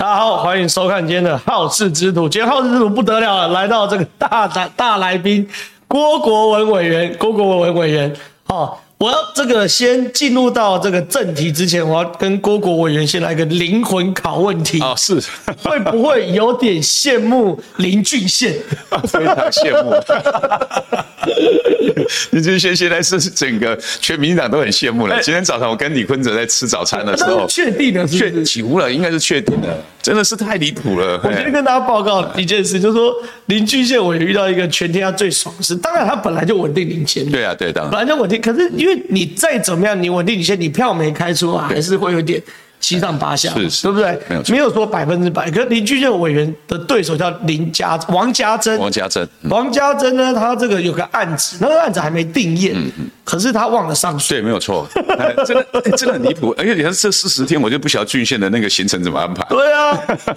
大家好，欢迎收看今天的好事之徒。今天好事之徒不得了了，来到这个大大大来宾郭国文委员，郭国文委员，好。我要这个先进入到这个正题之前，我要跟郭国委员先来个灵魂拷问题哦，是会不会有点羡慕林俊宪？非常羡慕。林俊宪现在是整个全民党都很羡慕了。今天早上我跟李坤哲在吃早餐的时候，确定的，确几乎了，应该是确定的，真的是太离谱了。我今天跟大家报告一件事，就是说林俊宪我也遇到一个全天下最爽的事，当然他本来就稳定领先，对啊，对，当然本来就稳定，可是因为。你再怎么样，你稳定你先，你票没开出啊，还是会有点七上八下，是是，对不对？没有，没有说百分之百。可是林俊宪委员的对手叫林家王家珍，王家珍，王家珍呢，他这个有个案子，那个案子还没定验，可是他忘了上诉，对，没有错，真的真的很离谱。而且你看这四十天，我就不晓得俊宪的那个行程怎么安排。对啊，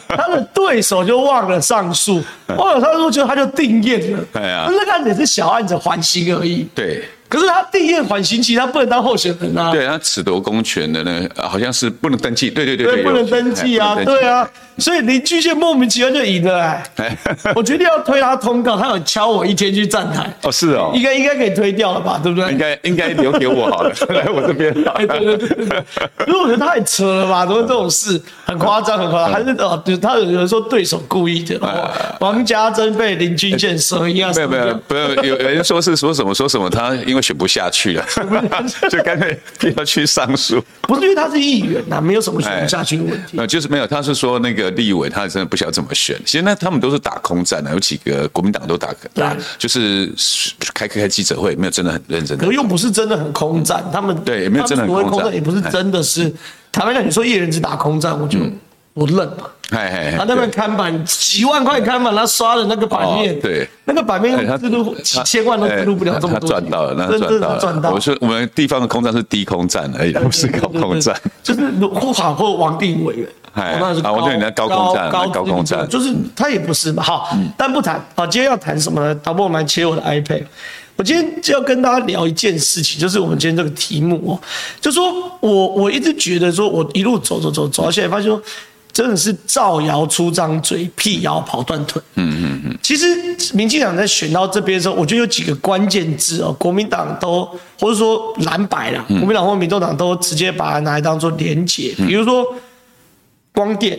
他的对手就忘了上诉，忘了上诉，就他就定验了。对啊，那个案子也是小案子，缓刑而已。对。可是他定谳缓刑期，他不能当候选人啊。对，他褫夺公权的呢，好像是不能登记。对对对，对，不能登记啊，对啊。所以林俊宪莫名其妙就赢了哎！我决定要推他通告，他有敲我一天去站台。哦，是哦，应该应该可以推掉了吧？对不对？应该应该留给我好了，来我这边。哎，对对对对，因为我觉得太扯了吧？怎么这种事很夸张，很夸张？还是哦，就他有人说对手故意的。王家珍被林俊宪声音啊？没有没有，不有有人说是说什么说什么，他因为选不下去了，就干脆不要去上诉。不是因为他是议员呐，没有什么选不下去的问题。呃，就是没有，他是说那个。立委他真的不晓得怎么选，其实那他们都是打空战的，有几个国民党都打打，就是开开开记者会，没有真的很认真的。可又不是真的很空战，他们对，也没有真的很空战，也不是真的是。坦白讲，你说一人只打空战，我就我认了。他那边看板几万块看板，他刷的那个版面，对，那个版面记录几千万都记录不了这么多。他赚到了，那赚到了，赚到。我说我们地方的空战是低空战而已，不是高空战。就是护法或王定委员。哎，那是高，我对你的高空战，高高空战，就是他也不是嘛。好，但不谈。好，今天要谈什么呢？导播，我们来切我的 iPad。我今天就要跟大家聊一件事情，就是我们今天这个题目哦，就说我我一直觉得说，我一路走走走走到现在，发现说真的是造谣出张嘴，辟谣跑断腿。嗯嗯嗯。其实民进党在选到这边的时候，我觉得有几个关键字哦，国民党都或者说蓝白啦，国民党或民众党都直接把它拿来当做连结，比如说。光电、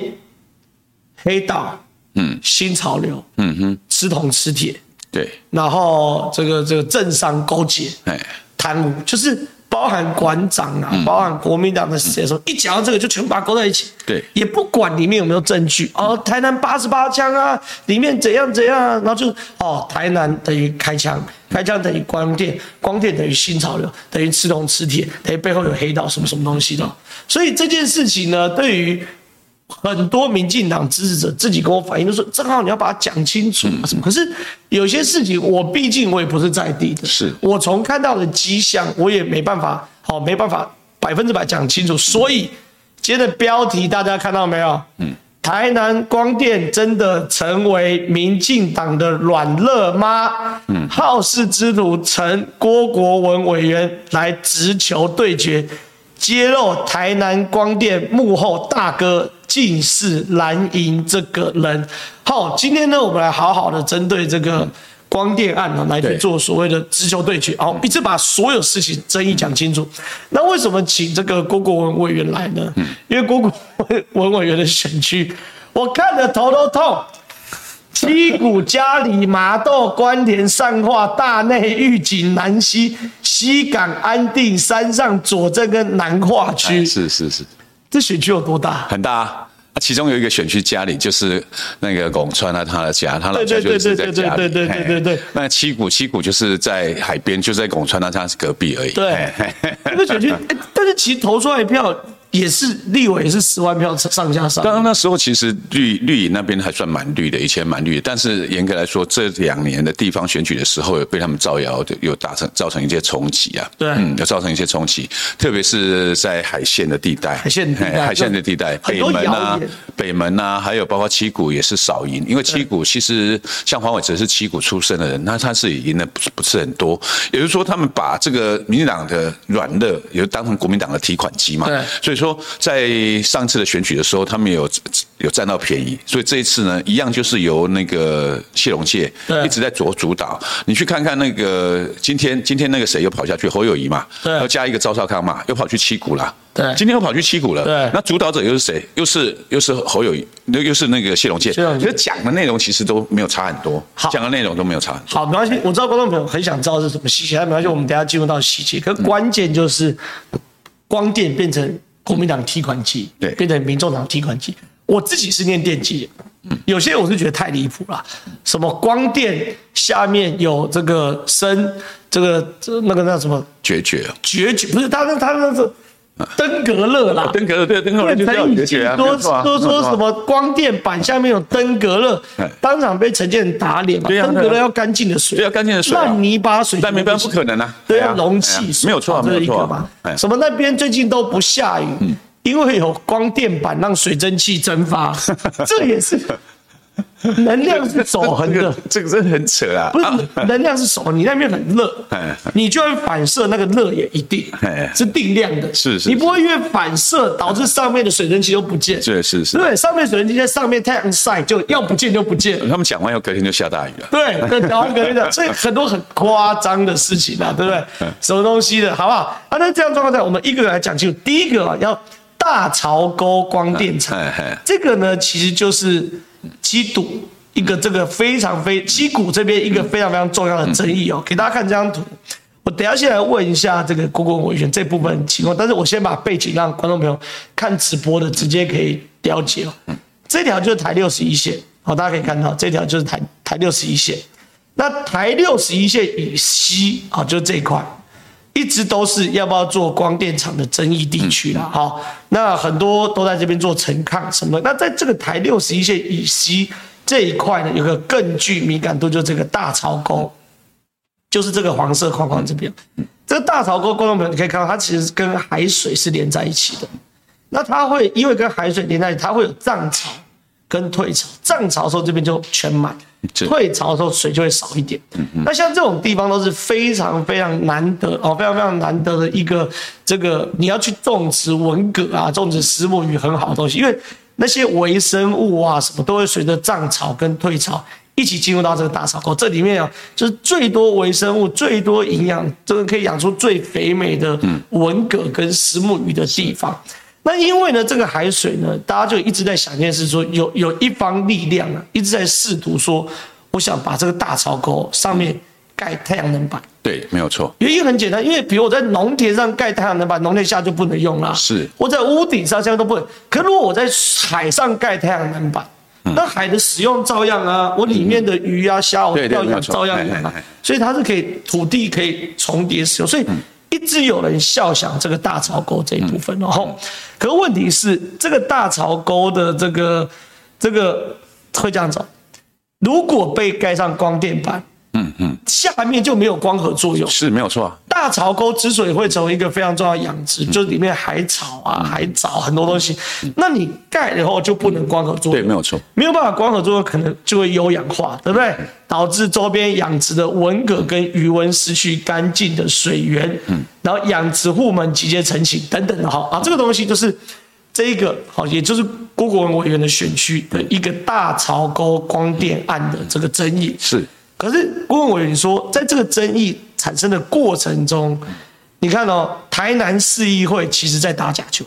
黑道，嗯，新潮流，嗯哼，吃铜吃铁，对，然后这个这个政商勾结，哎，贪污，就是包含馆长啊，包含国民党的谁说，一讲到这个就全部把它勾在一起，对，也不管里面有没有证据，哦，台南八十八枪啊，里面怎样怎样，然后就哦，台南等于开枪，开枪等于光电，光电等于新潮流，等于吃铜吃铁，等于背后有黑道什么什么东西的，所以这件事情呢，对于很多民进党支持者自己跟我反映，就说正好你要把它讲清楚啊什么。可是有些事情，我毕竟我也不是在地的，是我从看到的迹象，我也没办法，好没办法百分之百讲清楚。所以今天的标题大家看到没有？嗯，台南光电真的成为民进党的软肋吗？嗯，好事之徒陈郭国文委员来直球对决，揭露台南光电幕后大哥。竟是蓝营这个人。好，今天呢，我们来好好的针对这个光电案呢，来去做所谓的直球对决。好，一次把所有事情争议讲清楚。那为什么请这个郭国文委员来呢？因为郭国文委员的选区，我看得头都痛。七股、嘉里、麻豆、关田、善化、大内、玉井、南西、西港、安定、山上、左镇跟南化区。是是是。这选区有多大？很大啊！其中有一个选区家里就是那个拱川啊，他的家，他老家就是在家里。对对对对对对那七股七股就是在海边，就在拱川那他隔壁而已。对，这个选区，但是其实投出来票也是立委也是十万票上下上。刚刚那时候其实绿绿营那边还算蛮绿的，以前蛮绿的。但是严格来说，这两年的地方选举的时候，有被他们造谣，有达成造成一些冲击啊。对，嗯，有造成一些冲击，特别是在海线的地带。海线地带，海线的地带，北门啊，北门啊，还有包括七股也是少赢，因为七股其实像黄伟哲是七股出身的人，那他是赢的不是不是很多。也就是说，他们把这个民进党的软肋，也就当成国民党的提款机嘛。对，所以说。说在上次的选举的时候，他们有有占到便宜，所以这一次呢，一样就是由那个谢龙介一直在做主导。你去看看那个今天今天那个谁又跑下去，侯友谊嘛，要加一个赵少康嘛，又跑去七股了。对，今天又跑去七股了。对，那主导者又是谁？又是又是侯友谊，又又是那个谢龙介。谢龙介讲的内容其实都没有差很多，讲的内容都没有差很多。好，没关系，我知道观众朋友很想知道是什么细节，但没关系，我们等下进入到细节。可关键就是光电变成国民党提款机，对，变成民众党提款机。我自己是念电机，有些我是觉得太离谱了。什么光电下面有这个声，这个这那个那什么决绝决绝不是他那他那是。登革热啦，登革热对，登革热就叫绝绝啊。说说说什么光电板下面有登革热，当场被陈建仁打脸嘛。登革热要干净的水，要干净的水，烂泥巴水，烂泥巴不可能啊。对啊，容器没有错，没有错嘛。什么那边最近都不下雨，因为有光电板让水蒸气蒸发，这也是。能量是守恒的，这个真的很扯啊！不是，能量是守恒，你那边很热，你就会反射那个热也一定是定量的，是是，你不会因为反射导致上面的水蒸气都不见，对是是，对，上面水蒸气在上面太阳晒就要不见就不见。他们讲完以后隔天就下大雨了，对，讲完隔天的，所以很多很夸张的事情啊，对不对？什么东西的好不好？啊，那这样状况下，我们一个个来讲清楚。第一个啊，要大槽沟光电厂，这个呢，其实就是。七堵一个这个非常非七股这边一个非常非常重要的争议哦，给大家看这张图。我等下先来问一下这个郭国文委员这部分情况，但是我先把背景让观众朋友看直播的直接可以了解哦。这条就是台六十一线，好，大家可以看到这条就是台台六十一线。那台六十一线以西啊，就是这一块。一直都是要不要做光电厂的争议地区了，好，那很多都在这边做沉抗什么。那在这个台六十一线以西这一块呢，有个更具敏感度，就这个大潮沟，就是这个黄色框框这边。这个大潮沟，观众朋友你可以看到，它其实跟海水是连在一起的。那它会因为跟海水连在一起，它会有涨潮跟退潮。涨潮的时候这边就全满。退潮的时候水就会少一点。那像这种地方都是非常非常难得哦，非常非常难得的一个这个你要去种植文蛤啊，种植石墨鱼很好的东西，因为那些微生物啊什么都会随着涨潮跟退潮一起进入到这个大槽沟。这里面啊，就是最多微生物、最多营养，这个可以养出最肥美的文蛤跟石目鱼的地方。那因为呢，这个海水呢，大家就一直在想一件事，说有有一方力量啊，一直在试图说，我想把这个大槽沟上面盖太阳能板。对，没有错。原因很简单，因为比如我在农田上盖太阳能板，农田下就不能用了。是。我在屋顶上现在都不能。可如果我在海上盖太阳能板，那海的使用照样啊，我里面的鱼啊、虾我要养照样养啊。所以它是可以土地可以重叠使用，所以。一直有人笑想这个大槽沟这一部分，然后，可问题是这个大槽沟的这个这个会这样走，如果被盖上光电板。嗯嗯，下面就没有光合作用，是没有错。大潮沟之所以会成为一个非常重要的养殖，就是里面海草啊、海藻很多东西，那你盖了以后就不能光合作用，对，没有错，没有办法光合作用，可能就会有氧化，对不对？导致周边养殖的文蛤跟鱼纹失去干净的水源，嗯，然后养殖户们集结成型等等的哈。啊，这个东西就是这一个好，也就是郭国文委员的选区的一个大潮沟光电案的这个争议。是。可是郭文委员说，在这个争议产生的过程中，你看哦，台南市议会其实在打假球。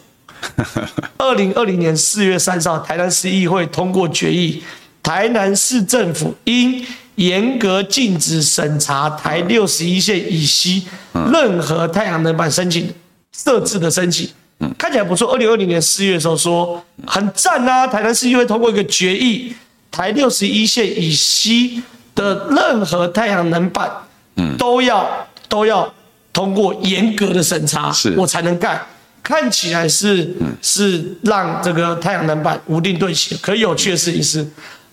二零二零年四月三十号，台南市议会通过决议，台南市政府应严格禁止审查台六十一线以西任何太阳能板申请设置的申请。看起来不错。二零二零年四月的时候说很赞啊，台南市议会通过一个决议，台六十一线以西。的任何太阳能板，嗯，都要都要通过严格的审查，是我才能盖。看起来是是让这个太阳能板无定对齐。可有趣的事情是，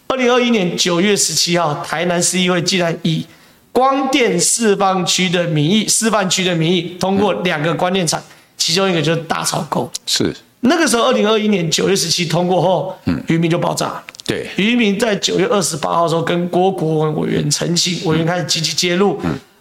二零二一年九月十七号，台南市议会竟然以光电示范区的名义，示范区的名义通过两个光电厂，其中一个就是大草沟。是那个时候，二零二一年九月十七通过后，嗯，渔民就爆炸。对，渔民在九月二十八号的时候跟郭国文委员澄清，委员开始积极介入。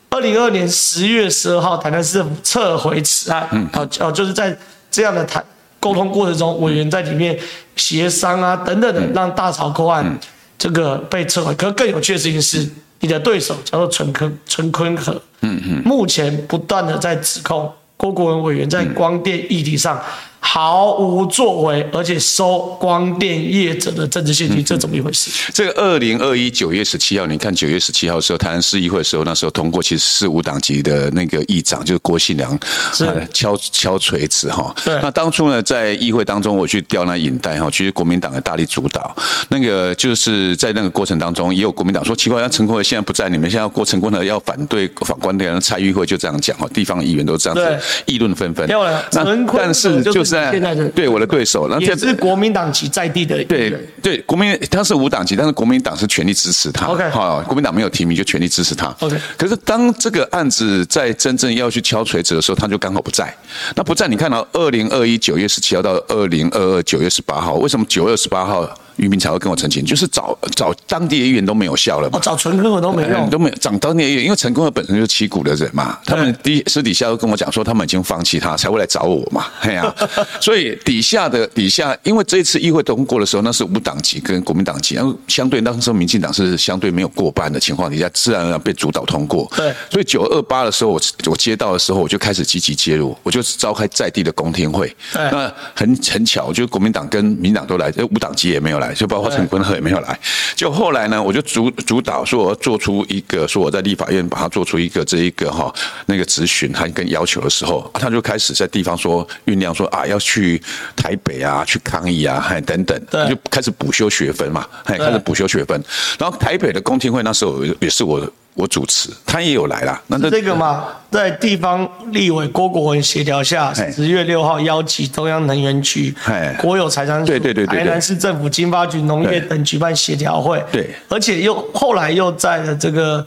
二零二二年十月十二号，台南市政府撤回此案。嗯，哦哦，就是在这样的谈沟通过程中，委员在里面协商啊等等的，让大潮沟案这个被撤回。可更有趣的事情是，你的对手叫做陈坤陈坤和，嗯嗯，目前不断的在指控郭国文委员在光电议题上。毫无作为，而且收光电业者的政治献金，嗯、这怎么一回事？这个二零二一九月十七号，你看九月十七号的时候，台南市议会的时候，那时候通过，其实是无党籍的那个议长，就是郭信良，是敲敲锤子哈。对。那当初呢，在议会当中，我去调那引带哈，其实国民党的大力主导，那个就是在那个过程当中，也有国民党说奇怪，那陈坤和现在不在，你们现在要过陈坤和要反对反光电，蔡议会就这样讲哈，地方议员都这样子议论纷纷。那但是就是。现在的对我的对手，然后也是国民党籍在地的。对对，国民他是无党籍，但是国民党是全力支持他。OK，好，国民党没有提名就全力支持他。OK，可是当这个案子在真正要去敲锤子的时候，他就刚好不在。那不在，你看到二零二一九月十七号到二零二二九月十八号，为什么九月十八号？于明才会跟我澄清，就是找找当地的议员都没有效了嘛，哦、找陈坤和都没用，都没有找当地的议员，因为陈坤和本身就是七股的人嘛，他们底私底下都跟我讲说，他们已经放弃他，才会来找我嘛，哎呀、啊，所以底下的底下，因为这一次议会通过的时候，那是无党籍跟国民党籍，然后相对当时候民进党是相对没有过半的情况底下，自然而然被主导通过。对，所以九二八的时候，我我接到的时候，我就开始积极介入，我就召开在地的公听会。那很很巧，就国民党跟民党都来，无党籍也没有来，就包括陈坤。也没有来，就后来呢，我就主主导说，我要做出一个，说我在立法院把它做出一个这一个哈那个质询还跟要求的时候，他就开始在地方说酝酿说啊要去台北啊去抗议啊还等等，就开始补修学分嘛，还开始补修学分，然后台北的公听会那时候也是我。我主持，他也有来啦。那这个嘛，在地方立委郭国文协调下，十月六号邀集中央能源局、国有财产署、对对对，台南市政府经发局农业等举办协调会。对，而且又后来又在了这个。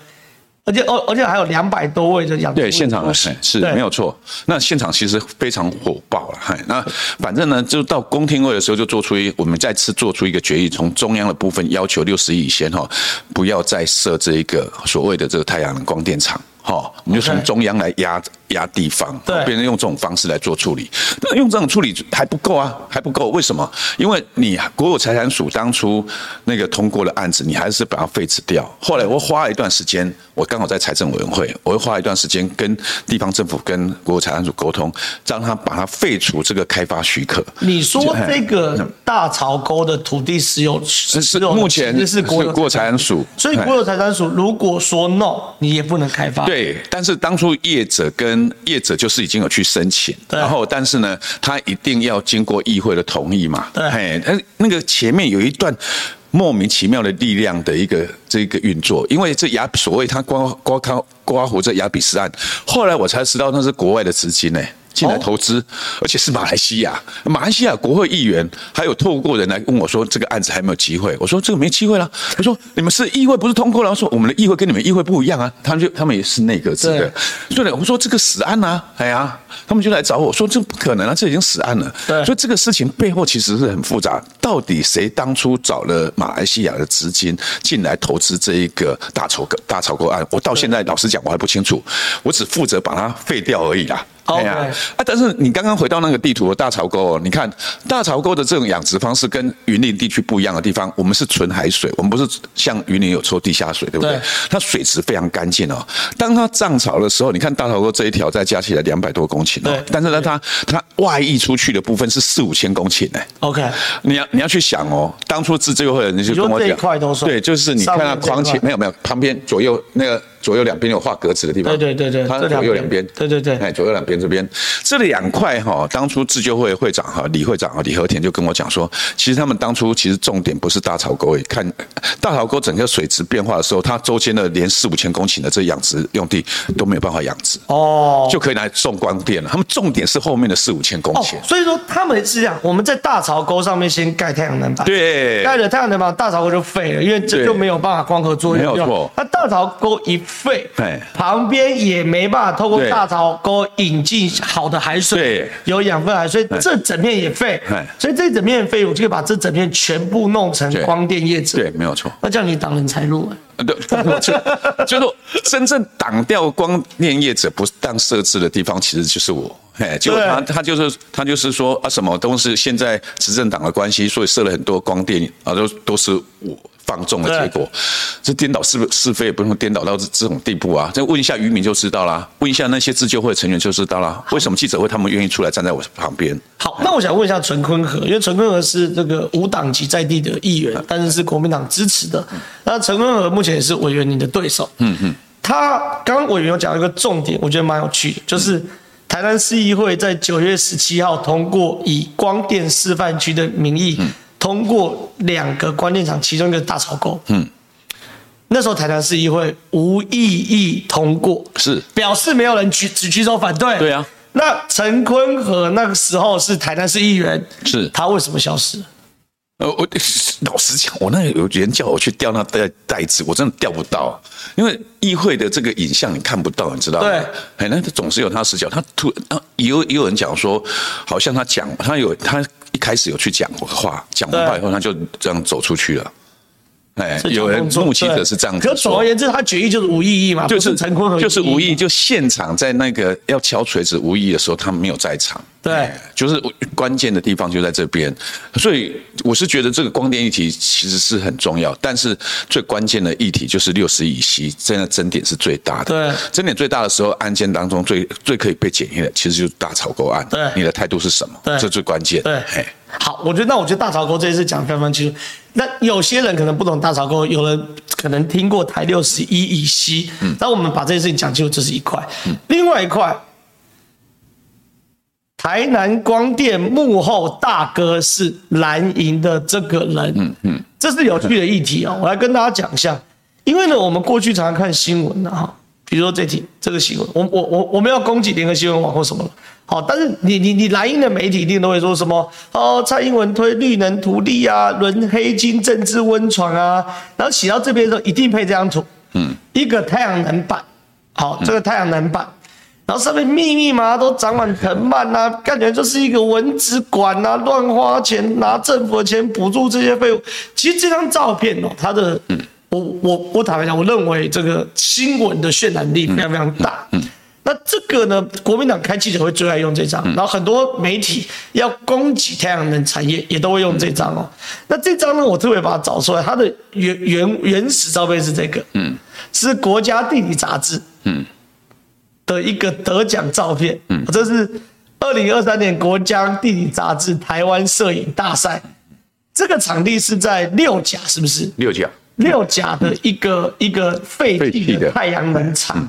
而且，而而且还有两百多位的养对现场的是是没有错。那现场其实非常火爆了，嗨，那反正呢，就到公听会的时候，就做出一我们再次做出一个决议，从中央的部分要求六十亿以前哈，不要再设这一个所谓的这个太阳能光电厂。哈，我们就从中央来压压地方，对，别人用这种方式来做处理，那用这种处理还不够啊，还不够。为什么？因为你国有财产署当初那个通过的案子，你还是把它废止掉。后来我花了一段时间，我刚好在财政委员会，我会花一段时间跟地方政府、跟国有财产署沟通，让他把它废除这个开发许可。你说这个大潮沟的土地使用是是目前是国有财产署，所以国有财产署如果说 no，你也不能开发。对，但是当初业者跟业者就是已经有去申请，然后但是呢，他一定要经过议会的同意嘛。对，嘿，那那个前面有一段莫名其妙的力量的一个这个运作，因为这雅所谓他刮刮卡刮胡这雅比斯案，后来我才知道那是国外的资金呢。进来投资，而且是马来西亚。马来西亚国会议员还有透过人来问我说：“这个案子还没有机会。”我说：“这个没机会了。”他说：“你们是议会不是通过了？”我说：“我们的议会跟你们议会不一样啊。”他们就他们也是内阁制的。所以呢，我说这个死案啊，哎呀，他们就来找我说：“这不可能啊，这已经死案了。”所以这个事情背后其实是很复杂。到底谁当初找了马来西亚的资金进来投资这一个大潮沟大潮沟案？我到现在老实讲，我还不清楚。我只负责把它废掉而已啦。对呀，啊，但是你刚刚回到那个地图的大潮沟哦，你看大潮沟的这种养殖方式跟云林地区不一样的地方，我们是纯海水，我们不是像云林有抽地下水，对不对？它水质非常干净哦。当它涨潮的时候，你看大潮沟这一条再加起来两百多公顷哦，但是呢，它它外溢出去的部分是四五千公顷呢。OK，你要你要去想哦，当初自救会的人就跟我讲，对，就是你看它框起没有没有旁边左右那个。左右两边有画格子的地方，对对对对，它左右两边，对对对，哎，左右两边这边。这两块哈，当初自救会会长哈李会长啊李和田就跟我讲说，其实他们当初其实重点不是大潮沟，看大潮沟整个水质变化的时候，它周间的连四五千公顷的这养殖用地都没有办法养殖哦，就可以来种光电了。他们重点是后面的四五千公顷，所以说他们是这样，我们在大潮沟上面先盖太阳能板，对，盖了太阳能板，大潮沟就废了，因为这就没有办法光合作用，没有错。那大潮沟一废，旁边也没办法透过大槽沟引进好的海水，有养分海水，所以这整片也废。所以这整片废，我就把这整片全部弄成光电业者。对，没有错。那这样你挡人财路。对，就 就是真正挡掉光电业者不当设置的地方，其实就是我。哎，就他他就是他就是说啊，什么都是现在执政党的关系，所以设了很多光电啊，都都是我放纵的结果。这颠倒是是非，也不用颠倒到这这种地步啊！再问一下渔民就知道啦，问一下那些自救会的成员就知道啦。为什么记者会他们愿意出来站在我旁边？好，那我想问一下陈坤和，因为陈坤和是这个无党籍在地的议员，但是是国民党支持的。那陈坤和目前也是委员，你的对手。嗯嗯，他刚刚委员有讲一个重点，我觉得蛮有趣的，就是。台南市议会在九月十七号通过以光电示范区的名义通过两个关电厂，其中一个大草沟。嗯，那时候台南市议会无异议通过，是表示没有人举只举手反对。对啊，那陈坤和那个时候是台南市议员，是他为什么消失？呃，我老实讲，我那有人叫我去调那袋袋子，我真的调不到，因为议会的这个影像你看不到，你知道吗？对，哎，那总是有他视角。他突然，也有也有人讲说，好像他讲，他有他一开始有去讲话，讲完话以后，他就这样走出去了。哎，有人目击者是这样子。可总而言之，他决议就是无意义嘛，就是就是无意义，就现场在那个要敲锤子无意义的时候，他没有在场。对，就是关键的地方就在这边，所以我是觉得这个光电议题其实是很重要，但是最关键的议题就是六十以西，真的争点是最大的。对，争点最大的时候，案件当中最最可以被检验的，其实就是大草沟案。对，你的态度是什么？对，这最关键。对，好，我觉得那我觉得大草沟这一次讲非常清楚。那有些人可能不懂大草沟，有人可能听过台六十一以西。嗯，那我们把这件事情讲清楚，这是一块。嗯，另外一块。台南光电幕后大哥是蓝营的这个人，嗯嗯，这是有趣的议题哦。我来跟大家讲一下，因为呢，我们过去常常看新闻的哈，比如说这题这个新闻，我我我我们要攻击联合新闻网或什么了，好，但是你你你蓝营的媒体一定都会说什么哦，蔡英文推绿能图利啊，轮黑金政治温床啊，然后写到这边的时候一定配这张图，嗯，一个太阳能板，好，这个太阳能板。然后上面密密麻麻都长满藤蔓呐，感觉就是一个蚊子馆呐，乱花钱拿政府的钱补助这些费用。其实这张照片哦，它的，我我我坦白讲，我认为这个新闻的渲染力非常非常大。那这个呢，国民党开记者会最爱用这张，然后很多媒体要攻击太阳能产业也都会用这张哦。那这张呢，我特别把它找出来，它的原原原始照片是这个，嗯，是国家地理杂志，嗯。的一个得奖照片，嗯，这是二零二三年国家地理杂志台湾摄影大赛，这个场地是在六甲，是不是？六甲，六甲的一个一个废弃的太阳能厂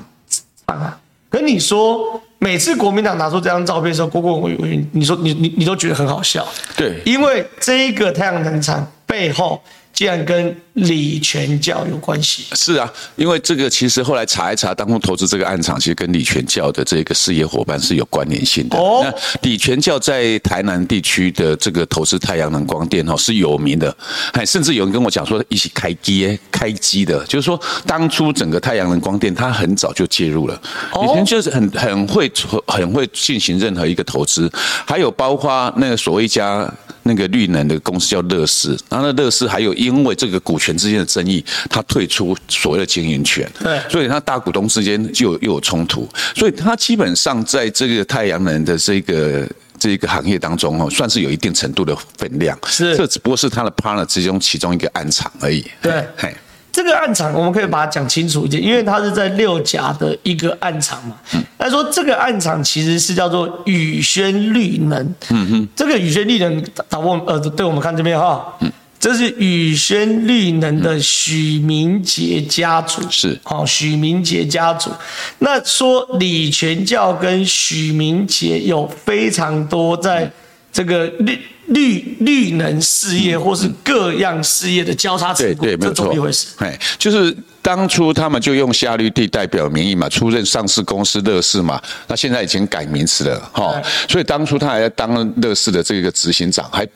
厂啊。可你说，每次国民党拿出这张照片的时候，郭国文委员，你说你你你都觉得很好笑，对，因为这一个太阳能厂背后。竟然跟李全教有关系？是啊，因为这个其实后来查一查，当初投资这个案场，其实跟李全教的这个事业伙伴是有关联性的。哦，那李全教在台南地区的这个投资太阳能光电哦是有名的，还甚至有人跟我讲说一起开机开机的，就是说当初整个太阳能光电他很早就介入了，以前就是很很会很会进行任何一个投资，还有包括那个所谓一家。那个绿能的公司叫乐视，然后那乐视还有因为这个股权之间的争议，他退出所谓的经营权，对，所以他大股东之间就又有冲突，所以他基本上在这个太阳能的这个这个行业当中哦，算是有一定程度的分量，是，这只不过是他的 partner 之中其中一个暗场而已，对，嘿。这个暗场我们可以把它讲清楚一点，因为它是在六甲的一个暗场嘛。嗯他说这个暗场其实是叫做宇轩绿能。嗯哼，这个宇轩绿能，导播呃，对我们看这边哈，嗯，这是宇轩绿能的许明杰家族。是，好，许明杰家族。那说李全教跟许明杰有非常多在这个绿。绿绿能事业或是各样事业的交叉持股，对对，没有错，一回事。哎，就是当初他们就用夏绿蒂代表名义嘛，出任上市公司乐视嘛，那现在已经改名词了哈，所以当初他还在当乐视的这个执行长，还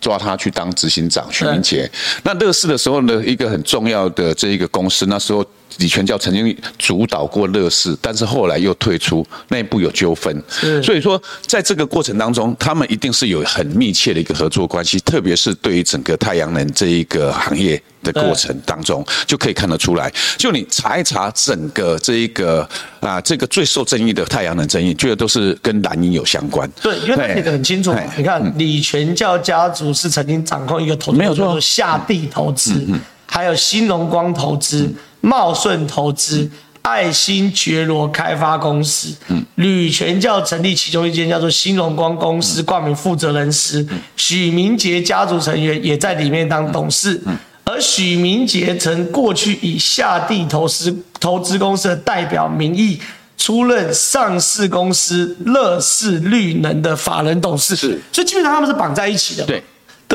抓他去当执行长许明杰。那乐视的时候呢，一个很重要的这一个公司，那时候李全教曾经主导过乐视，但是后来又退出，内部有纠纷。所以说在这个过程当中，他们一定是有很密切的一个合作关系，特别是对于整个太阳能这一个行业的过程当中，就可以看得出来。就你查一查整个这一个啊，这个最受争议的太阳能争议，觉得都是跟蓝营有相关。对，因为他写的很清楚嘛。你看李全教家族是曾经掌控一个投资，没有错，下地投资。还有新荣光投资、茂顺投资、爱新觉罗开发公司，吕全教成立其中一间叫做新荣光公司，冠名负责人时，许明杰家族成员也在里面当董事，而许明杰曾过去以下地投资投资公司的代表名义出任上市公司乐视绿能的法人董事，是，所以基本上他们是绑在一起的，对。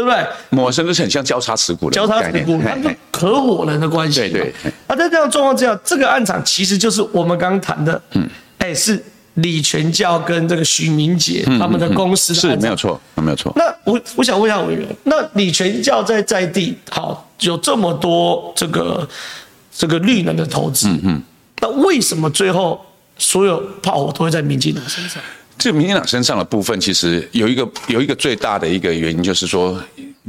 对不对？某甚至很像交叉持股的，交叉持股，它是合伙人的关系。对对。那在这样状况之下，这个案场其实就是我们刚刚谈的，嗯，哎，是李全教跟这个许明杰他们的公司的是没有错，没有错。那我我想问一下委员，那李全教在在地好有这么多这个这个绿能的投资，嗯嗯，那为什么最后所有炮火都会在民进党身上？这个民进党身上的部分，其实有一个有一个最大的一个原因，就是说。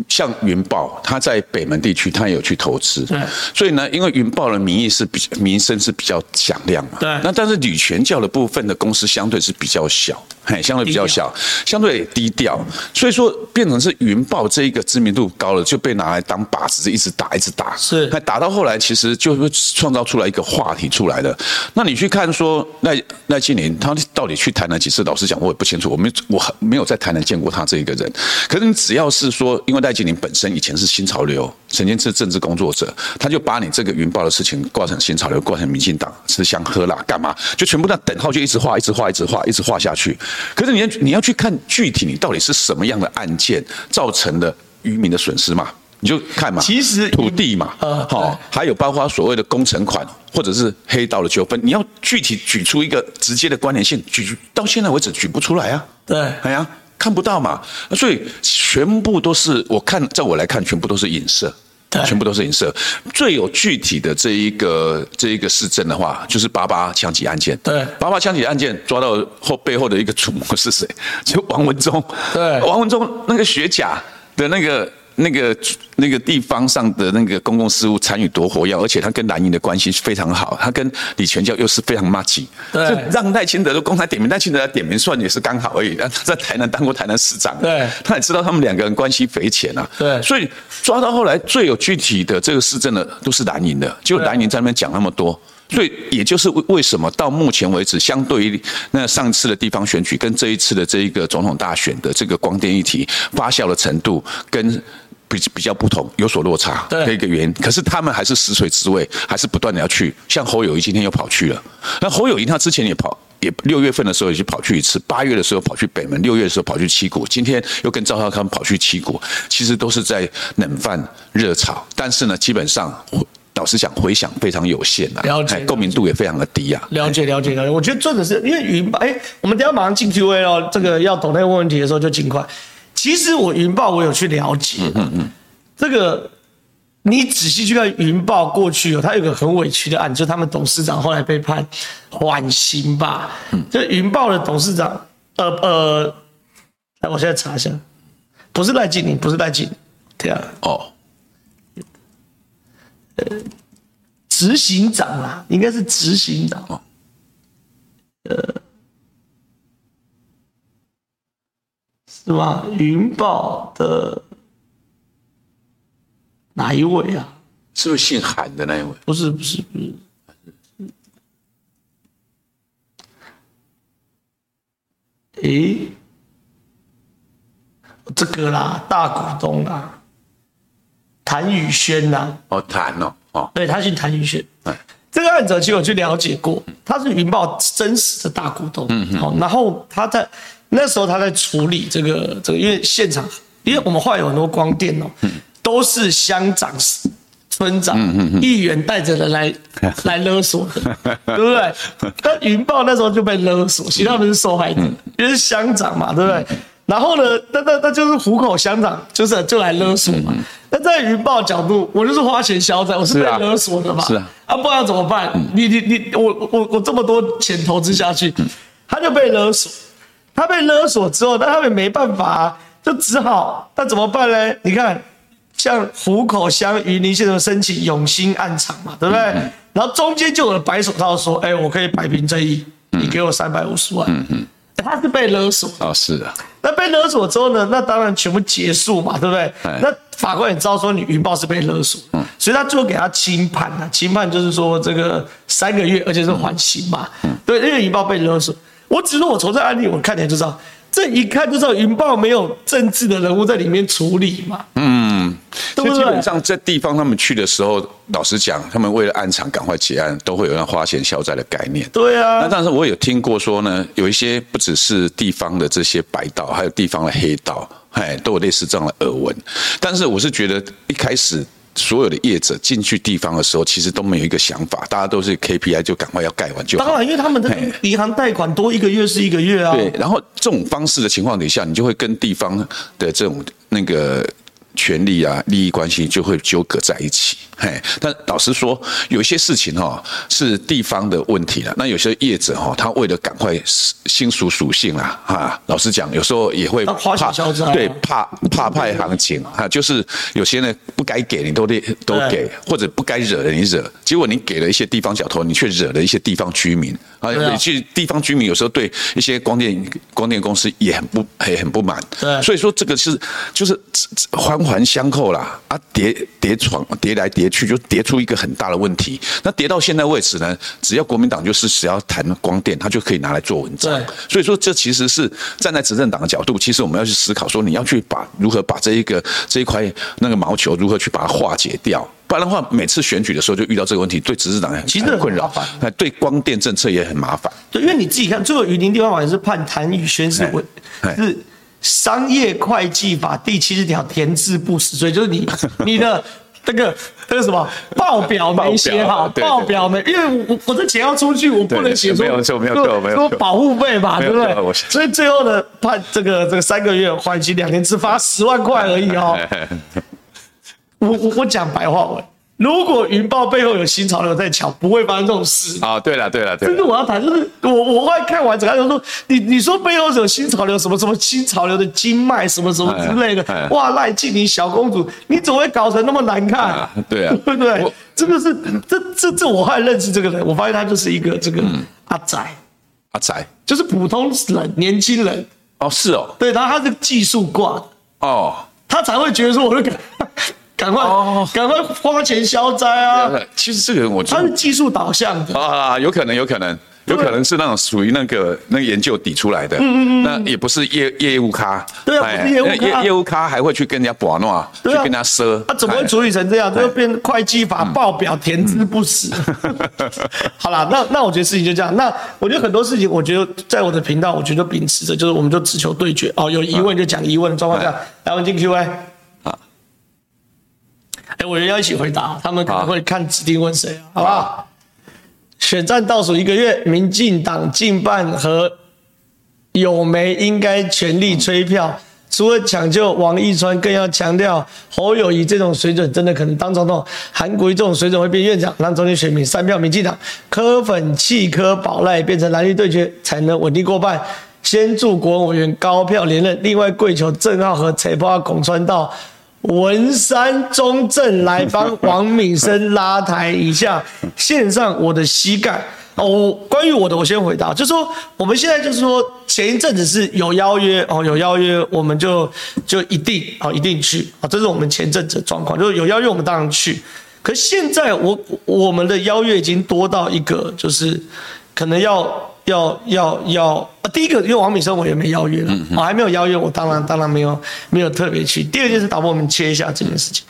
像云豹，他在北门地区，他也有去投资，对，所以呢，因为云豹的名义是比名声是比较响亮嘛，对。那但是女权教的部分的公司相对是比较小，嘿，相对比较小，相对低调，所以说变成是云豹这一个知名度高了，就被拿来当靶子，一直打，一直打，是。那打到后来，其实就会创造出来一个话题出来的。那你去看说，赖赖清德他到底去台南几次？老实讲，我也不清楚，我没我没有在台南见过他这一个人。可是你只要是说，因为赖清德本身以前是新潮流，曾经是政治工作者，他就把你这个云豹的事情挂成新潮流，挂成民进党吃香喝辣干嘛？就全部那等号就一直画，一直画，一直画，一直画下去。可是你要你要去看具体，你到底是什么样的案件造成的渔民的损失嘛？你就看嘛，其实土地嘛，好，还有包括所谓的工程款或者是黑道的纠纷，你要具体举出一个直接的关联性，举到现在为止举不出来啊。对，哎呀。看不到嘛，所以全部都是我看，在我来看，全部都是影射，全部都是影射。最有具体的这一个这一个事证的话，就是八八枪击案件。对，八八枪击案件抓到后背后的一个主谋是谁？就王文忠。对，王文忠那个学甲的那个。那个那个地方上的那个公共事务参与多活跃，而且他跟蓝营的关系非常好，他跟李全教又是非常麻吉，对，让赖清德都公开点名，赖清德来点名算也是刚好而已。他在台南当过台南市长，对，他也知道他们两个人关系匪浅啊，对，所以抓到后来最有具体的这个市政的都是蓝营的，就蓝营在那边讲那么多。所以，也就是为为什么到目前为止，相对于那上次的地方选举跟这一次的这一个总统大选的这个光电议题发酵的程度，跟比比较不同，有所落差的一个原因。可是他们还是食髓知味，还是不断的要去。像侯友谊今天又跑去了，那侯友谊他之前也跑，也六月份的时候也去跑去一次，八月的时候跑去北门，六月的时候跑去七股，今天又跟赵少康跑去七股，其实都是在冷饭热炒。但是呢，基本上。老实讲，回响非常有限啊，了解，共鸣度也非常的低啊。了解，了解，了解。我觉得真的是因为云豹，哎，我们等下马上进 Q&A 哦。这个要抖内问问题的时候就尽快。其实我云豹我有去了解，嗯嗯嗯。这个你仔细去看云豹过去哦，他有个很委屈的案，就是他们董事长后来被判缓刑吧。嗯。就云豹的董事长，呃呃，来，我现在查一下，不是赖金宁，不是赖金宁，对啊。哦。呃，执行长啊，应该是执行长哦。呃，是吗？云豹的哪一位啊？是不是姓韩的那一位？不是，不是，不是。诶，这个啦，大股东啦。谭宇轩啦，哦，谭哦，哦，对，他姓谭宇轩。哎，这个案子其实我去了解过，他是云豹真实的大股东。嗯嗯。好，然后他在那时候他在处理这个这个，因为现场，因为我们画有很多光电哦，都是乡长、村长、议员带着人来 来勒索的，对不对？那云豹那时候就被勒索，其他们是受害者，因为是乡长嘛，对不对？然后呢，那那那就是虎口乡长，就是就来勒索嘛。那、嗯、在云豹角度，我就是花钱消灾，我是被勒索的嘛。是啊，啊，不然怎么办？嗯、你你你，我我我这么多钱投资下去，嗯、他就被勒索。他被勒索之后，那他们没办法、啊，就只好那怎么办呢？你看，像虎口乡云林县的申请永兴暗场嘛，对不对？嗯、然后中间就有了白手套说，哎，我可以摆平争议，你给我三百五十万。嗯嗯他是被勒索哦，是啊。那被勒索之后呢？那当然全部结束嘛，对不对？那法官也知道说你云豹是被勒索，嗯，所以他最后给他轻判了。轻判就是说这个三个月，而且是缓刑嘛，嗯，对，因为云豹被勒索。我只是我从这案例我看起来就知道。这一看就知道云豹没有政治的人物在里面处理嘛。嗯，所以基本上在地方他们去的时候，老实讲，他们为了案场赶快结案，都会有那花钱消灾的概念。对啊。那但是我有听过说呢，有一些不只是地方的这些白道，还有地方的黑道，哎，都有类似这样的耳闻。但是我是觉得一开始。所有的业者进去地方的时候，其实都没有一个想法，大家都是 KPI 就赶快要盖完就好。当然，因为他们的银行贷款多一个月是一个月啊。对，然后这种方式的情况底下，你就会跟地方的这种那个。权利啊，利益关系就会纠葛在一起。嘿，但老实说，有一些事情哈是地方的问题了。那有些业者哈，他为了赶快新属属性啦，哈，老实讲，有时候也会怕，对，怕怕派行情哈，就是有些呢不该给你都得都给，或者不该惹的你惹，结果你给了一些地方小头，你却惹了一些地方居民啊。其实地方居民有时候对一些光电光电公司也很不也很不满。对，所以说这个是就是环。环相扣啦，啊，叠叠床叠来叠去，就叠出一个很大的问题。那叠到现在为止呢，只要国民党就是只要谈光电，他就可以拿来做文章。所以说这其实是站在执政党的角度，其实我们要去思考说，你要去把如何把这一个这一块那个毛球如何去把它化解掉，不然的话，每次选举的时候就遇到这个问题，对执政党其实很困扰，哎，对光电政策也很麻烦。对，因为你自己看，最后云林地方法院是判谭玉轩是违是。商业会计法第七十条填字不实，所以就是你 你的那个那个什么报表没写好，报表没，因为我我的钱要出去，我不能写说没有错没有错没有说保护费嘛，对不对？所以最后呢判这个这个三个月缓期两年，只罚十万块而已哦。我我我讲白话文。如果云豹背后有新潮流在抢，不会发生这种事。啊！对了，对了，对了，这是我要谈，就是我我后来看完整个，就说你你说背后有新潮流，什么什么新潮流的经脉，什么什么之类的，哎哎、哇，赖静怡小公主，你怎么会搞成那么难看？啊对啊，对不对？这个是这这这，我后来认识这个人，我发现他就是一个这个阿宅，嗯、阿宅。就是普通人，年轻人。哦，是哦，对，然后他是技术挂的。哦，他才会觉得说，我就。赶快，赶快花钱消灾啊！其实这个人我觉得他是技术导向的啊，有可能，有可能，有可能是那种属于那个那个研究底出来的。嗯嗯嗯，那也不是业业务咖。对啊，不是业务咖。业务咖还会去跟人家把弄啊，去跟人家赊。他怎么会处理成这样？就变会计法报表填字不实。好了，那那我觉得事情就这样。那我觉得很多事情，我觉得在我的频道，我觉得秉持着就是，我们就只求对决哦，有疑问就讲疑问的状况下，来我们进 Q&A。哎，我人要一起回答，他们可能会看指定问谁，好不好？选战倒数一个月，民进党竞办和有没应该全力催票？除了抢救王义川，更要强调侯友谊这种水准真的可能当总统，韩国瑜这种水准会变院长，让中间选民三票民进党，柯粉弃柯保赖变成蓝绿对决才能稳定过半。先祝国文委员高票连任，另外跪求郑浩和财报拱川到。文山中正来帮王敏生拉抬一下，献上我的膝盖哦。关于我的，我先回答，就说我们现在就是说，前一阵子是有邀约哦，有邀约我们就就一定啊，一定去啊，这是我们前阵子的状况，就是有邀约我们当然去。可现在我我们的邀约已经多到一个，就是可能要。要要要啊！第一个，因为王敏生我也没邀约了，我、嗯哦、还没有邀约，我当然当然没有没有特别去。第二件事，导播我们切一下这件事情。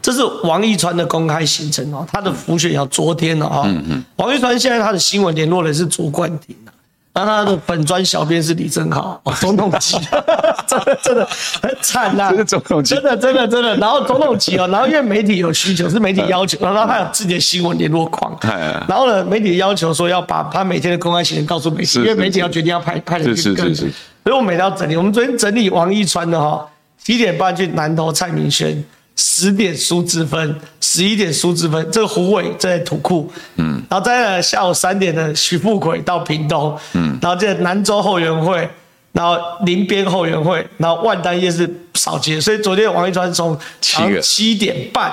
这是王一川的公开行程哦，他的浮选要昨天了啊。嗯、哼王一川现在他的新闻联络人是卓冠廷，然后他的本专小编是李正浩，哦，总统级，真的真的很惨呐，这是总统级，真的真的真的。然后总统级哦，然后因为媒体有需求，是媒体要求，然后他有自己的新闻联络框，然后呢，媒体要求说要把他每天的公开行程告诉媒体，因为媒体要决定要拍拍的去更，所以我每天要整理。我们昨天整理王一川的哈，七点半去南投蔡明轩。十点苏之分，十一点苏之分，这个胡伟在土库，嗯，然后在下午三点的徐富奎到屏东，嗯，然后在南州后援会，然后林边后援会，然后万丹夜市扫街，所以昨天王一川从七点半。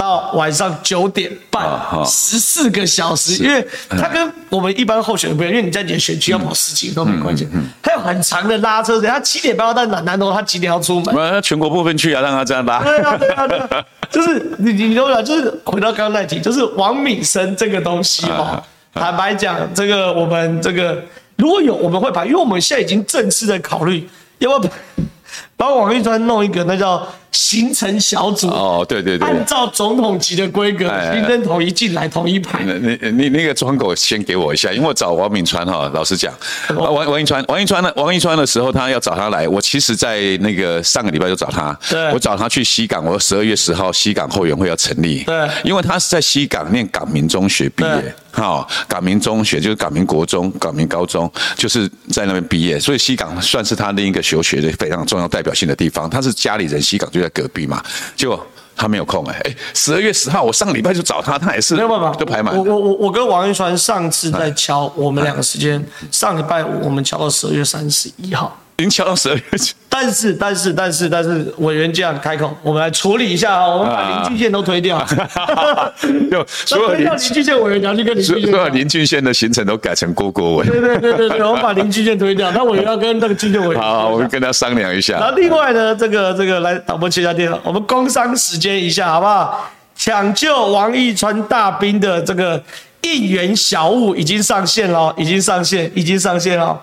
到晚上九点半，十四个小时，因为他跟我们一般候选人不一样，因为你在你的选区要跑十几个都没关系，他有很长的拉车他七点半要到南南投，他几点要出门？那全国部分去啊，让他这样拉。对啊，对啊，对啊，就是你你懂不懂？就是回到刚刚那题，就是王敏生这个东西哦。坦白讲，这个我们这个如果有我们会排，因为我们现在已经正式的考虑要不要帮王一川弄一个，那叫。行程小组哦，对对对，按照总统级的规格，行程统一进来，统一排。那那你那个窗口先给我一下，因为我找王敏川哈，老实讲，王王一川，王一川呢，王一川的时候，他要找他来，我其实在那个上个礼拜就找他，对，我找他去西港，我十二月十号西港后援会要成立，对，因为他是在西港念港民中学毕业，好，港民中学就是港民国中、港民高中，就是在那边毕业，所以西港算是他另一个求学的非常重要代表性的地方，他是家里人，西港就在隔壁嘛，结果他没有空哎哎，十二月十号我上个礼拜就找他，他也是没有办法都排满。我我我我跟王一川上次在敲我们两个时间，上礼拜五我们敲到十二月三十一号。已经敲到十二月，但是但是但是但是委员这样开口，我们来处理一下啊，我们把林俊宪都推掉，就所 有林俊宪委员要去跟林俊宪，所有林俊宪的行程都改成郭国文，对对对对对，我们把林俊宪推掉，那委员要跟那个俊宪委员，好，我们跟他商量一下。然后另外呢，这个这个来导播切下电脑，我们工商时间一下好不好？抢救王一川大兵的这个应援小物已经上线了，已经上线，已经上线了。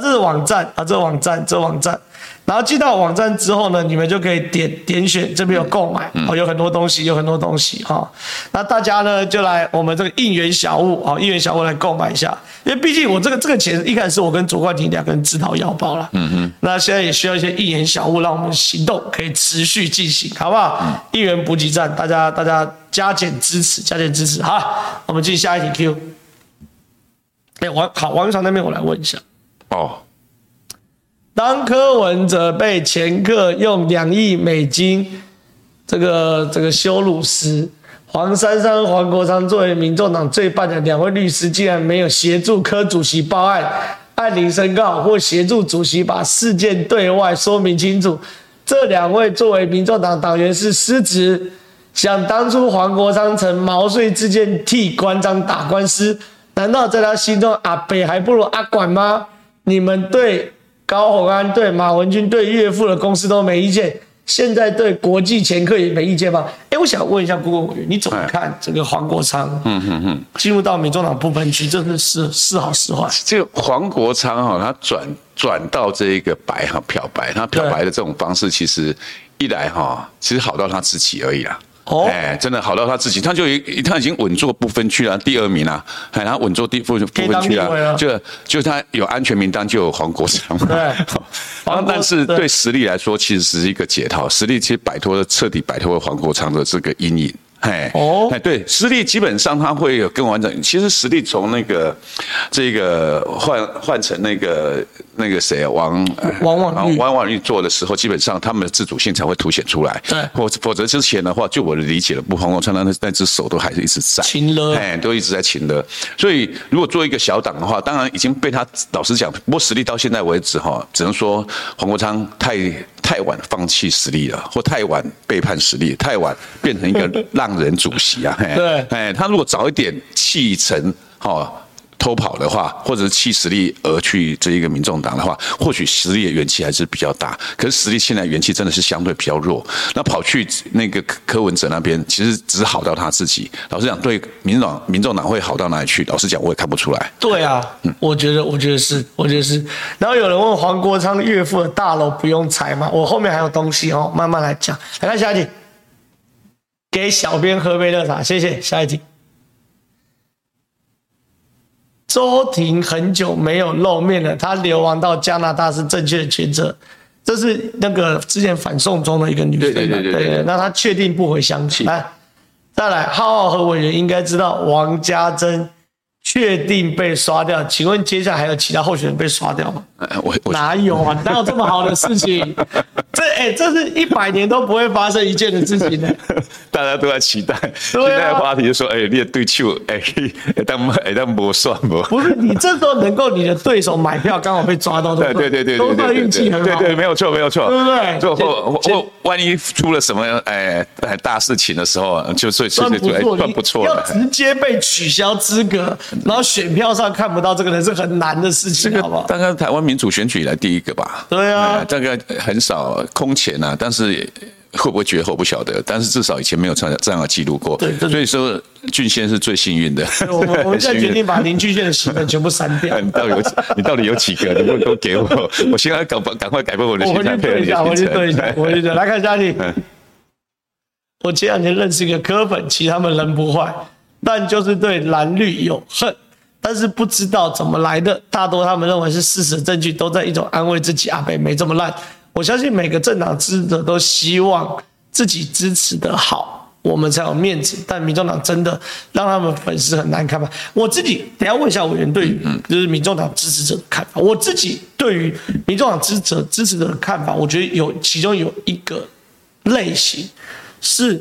那这是网站啊，这网站，这网站，然后进到网站之后呢，你们就可以点点选这边有购买哦，有很多东西，有很多东西哈。那大家呢就来我们这个应援小物啊，应援小物来购买一下，因为毕竟我这个这个钱一开始是我跟卓冠廷两个人自掏腰包了，嗯嗯。那现在也需要一些应援小物，让我们行动可以持续进行，好不好？应援补给站，大家大家加减支持，加减支持。好，我们进下一题 Q。哎，王好，王一川那边我来问一下。哦，当柯文哲被前客用两亿美金这个这个羞辱时，黄珊珊、黄国昌作为民众党最棒的两位律师，竟然没有协助柯主席报案、按铃申告，或协助主席把事件对外说明清楚。这两位作为民众党党员是失职。想当初黄国昌曾毛遂自荐替馆长打官司，难道在他心中阿北还不如阿管吗？你们对高虹安、对马文君、对岳父的公司都没意见，现在对国际前客也没意见吗？哎，我想问一下郭国委员，你怎么看这个黄国昌？嗯嗯嗯，进入到民众党不分区，真的是是好是坏？这个黄国昌哈，他转转到这个白哈漂白，他漂白的这种方式，其实一来哈，其实好到他自己而已啦。哦，哎，真的好到他自己，他就一他已经稳坐不分区了，第二名了，哎，他稳坐第不不分区了，就就他有安全名单，就有黄国昌嘛。对，但是对。实力来说，其实是一个解套，实力其实摆脱了彻底摆脱了黄国昌的这个阴影。哎哦，哎对，实力基本上他会有更完整。其实实力从那个这个换换成那个那个谁啊，王王婉玉王婉玉做的时候，基本上他们的自主性才会凸显出来。对，否否则之前的话，就我的理解了，不黄国昌那那只手都还是一直在擒了，哎，都一直在擒了。所以如果做一个小党的话，当然已经被他老实讲，不过时力到现在为止哈，只能说黄国昌太。太晚放弃实力了，或太晚背叛实力，太晚变成一个 浪人主席啊！对，哎，他如果早一点弃城，哈。偷跑的话，或者是弃实力而去这一个民众党的话，或许实力的元气还是比较大。可是实力现在元气真的是相对比较弱。那跑去那个柯文哲那边，其实只好到他自己。老实讲，对民党，民众党会好到哪里去？老实讲，我也看不出来。对啊，嗯，我觉得，我觉得是，我觉得是。然后有人问黄国昌岳父的大楼不用拆吗？我后面还有东西哦，慢慢来讲。来看下一题，给小编喝杯热茶，谢谢。下一题。周婷很久没有露面了，她流亡到加拿大是正确的抉择。这是那个之前反送中的一个女生，对对对对，那她确定不回乡去。来，再来，浩浩和委员应该知道王家珍。确定被刷掉，请问接下来还有其他候选人被刷掉吗？我，我哪有啊？哪有这么好的事情？这哎、欸，这是一百年都不会发生一件的事情呢。大家都在期待，期待话题就说：哎、欸，你的对手，哎、欸，当哎当不算不？不是，你这时候能够你的对手买票刚好被抓到，对对对对，都算运气很好。对对，没有错没有错，对不对？就或或万一出了什么哎哎大事情的时候，就所以算不错，算不错。要直接被取消资格。然后选票上看不到这个人是很难的事情，好不好？大概台湾民主选举以来第一个吧。对啊，大概很少空前啊，但是会不会绝后不晓得。但是至少以前没有这样这样的记录过。对，所以说俊宪是最幸运的。我们我们 现在决定把林俊宪的新闻全部删掉。你到底有你到底有几个？能不能都给我？我现在赶赶快改变我的心态。我去对一下，我去对一下，我去对。来看一下你。我前两天认识一个柯粉，其实他们人不坏。但就是对蓝绿有恨，但是不知道怎么来的。大多他们认为是事实证据，都在一种安慰自己，阿北没这么烂。我相信每个政党支持者都希望自己支持的好，我们才有面子。但民众党真的让他们粉丝很难看吧？我自己等下问一下委员对于就是民众党支持者的看法。我自己对于民众党支持者支持者的看法，我觉得有其中有一个类型是。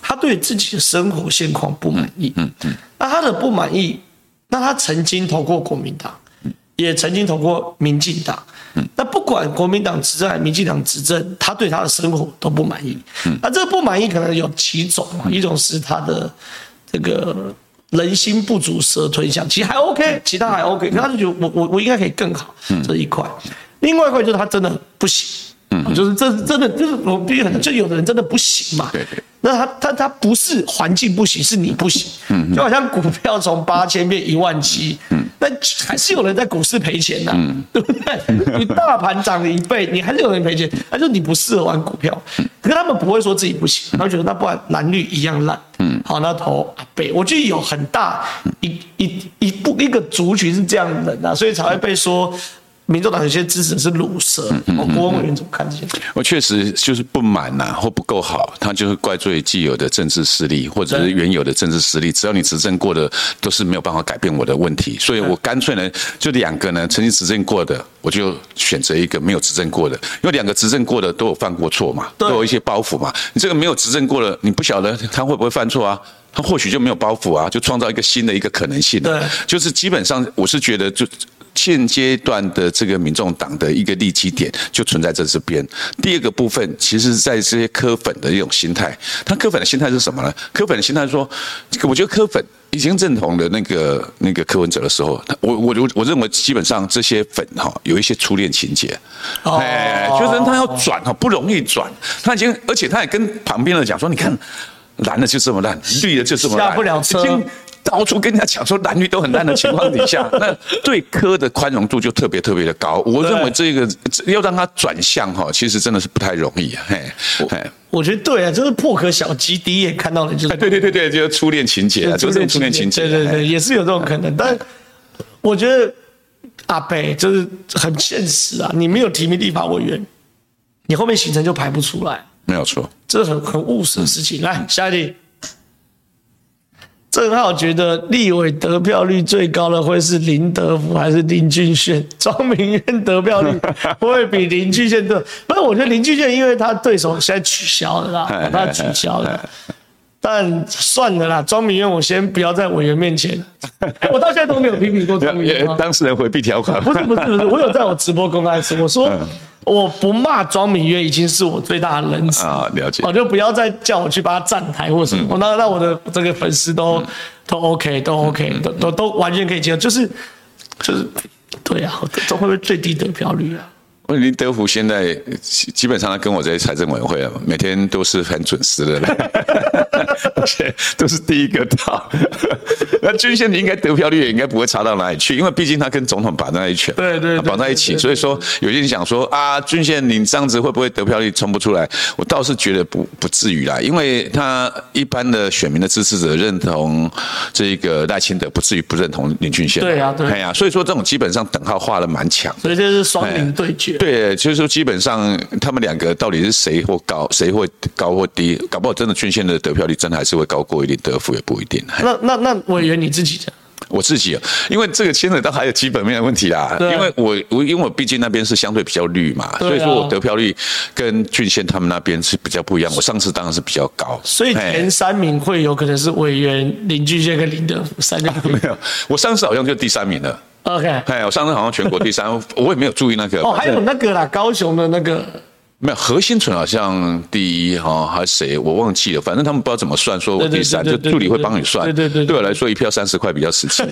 他对自己的生活现况不满意，嗯嗯，那他的不满意，那他曾经投过国民党，也曾经投过民进党，那不管国民党执政还是民进党执政，他对他的生活都不满意，那这个不满意可能有几种嘛，一种是他的这个人心不足蛇吞象，其实还 OK，其他还 OK，他就觉得我我我应该可以更好，这一块，另外一块就是他真的不行。嗯，就是这真的就是我必须很就有的人真的不行嘛。对对。那他他他不是环境不行，是你不行。嗯。就好像股票从八千变一万七，嗯，那还是有人在股市赔钱呐，嗯，对不对？你大盘涨了一倍，你还是有人赔钱，他说你不适合玩股票。可是他们不会说自己不行，他们觉得那不然蓝绿一样烂。嗯。好，那投阿贝，我觉得有很大一一一部一个族群是这样的人啊，所以才会被说。民众党有些支持是鲁蛇，我郭文元怎么看这些？我确实就是不满呐，或不够好，他就会怪罪既有的政治势力，或者是原有的政治势力。只要你执政过的，都是没有办法改变我的问题。所以我干脆呢，就两个呢，曾经执政过的，我就选择一个没有执政过的，因为两个执政过的都有犯过错嘛，都有一些包袱嘛。你这个没有执政过的，你不晓得他会不会犯错啊？他或许就没有包袱啊，就创造一个新的一个可能性。对，就是基本上我是觉得就。现阶段的这个民众党的一个利基点就存在在这边。第二个部分，其实在这些柯粉的一种心态，他柯粉的心态是什么呢？柯粉的心态说，我觉得柯粉已经认同了那个那个柯文哲的时候，我我我我认为基本上这些粉哈有一些初恋情节，哎，就是他要转哈不容易转，他已经而且他也跟旁边的讲说，你看蓝的就这么烂，绿的就这么烂，下不了车。到处跟人家讲说蓝绿都很烂的情况底下，那对科的宽容度就特别特别的高。我认为这个要让他转向哈，其实真的是不太容易。嘿，嘿，我觉得对啊，就是破壳小鸡第一眼看到的就是对对对对，就是初恋情节啊，就是初恋情节，对对对，也是有这种可能。但我觉得阿北就是很现实啊，你没有提名立法委员，你后面行程就排不出来，没有错，这是很很务实的事情。来，下一题。正好觉得立委得票率最高的会是林德福还是林俊宪？庄明渊得票率不 会比林俊宪多？不是，我觉得林俊宪因为他对手现在取消了啦，他取消了。但算了啦，庄明渊我先不要在委员面前，我到现在都没有批评过庄明渊。当事人回避条款。不是不是不是，我有在我直播公开说，我说。我不骂庄敏月已经是我最大的仁慈啊，了解。我就不要再叫我去帮他站台或什么，那那我的这个粉丝都、嗯、都 OK，都 OK，都都都完全可以接受。就是就是，对啊，这会不会最低得票率啊？林德福现在基本上他跟我在财政委员会啊，每天都是很准时的。而且都是第一个到。那均宪应该得票率也应该不会差到哪里去，因为毕竟他跟总统绑在一起，对对，绑在一起。所以说，有些人想说啊，均线你这样子会不会得票率冲不出来？我倒是觉得不不至于啦，因为他一般的选民的支持者认同这个赖清德，不至于不认同林俊宪。对啊，对呀、啊，所以说这种基本上等号画的蛮强。所以这是双赢对决。对，就是说基本上他们两个到底是谁或高，谁会高或低？搞不好真的均宪的得票率真的还是会高过一点，德福也不一定。那那那委员你自己讲。我自己，因为这个牵扯到还有基本面的问题啦。因为我我因为我毕竟那边是相对比较绿嘛，所以说我得票率跟俊宪他们那边是比较不一样。我上次当然是比较高，所以前三名会有可能是委员林俊宪跟林德福三个。没有，我上次好像就第三名了。OK，哎，我上次好像全国第三，我也没有注意那个。哦，还有那个啦，高雄的那个。没有，何心存好像第一哈，还是谁我忘记了，反正他们不知道怎么算，说我第三，就助理会帮你算。对对对，对我来说一票三十块比较实际。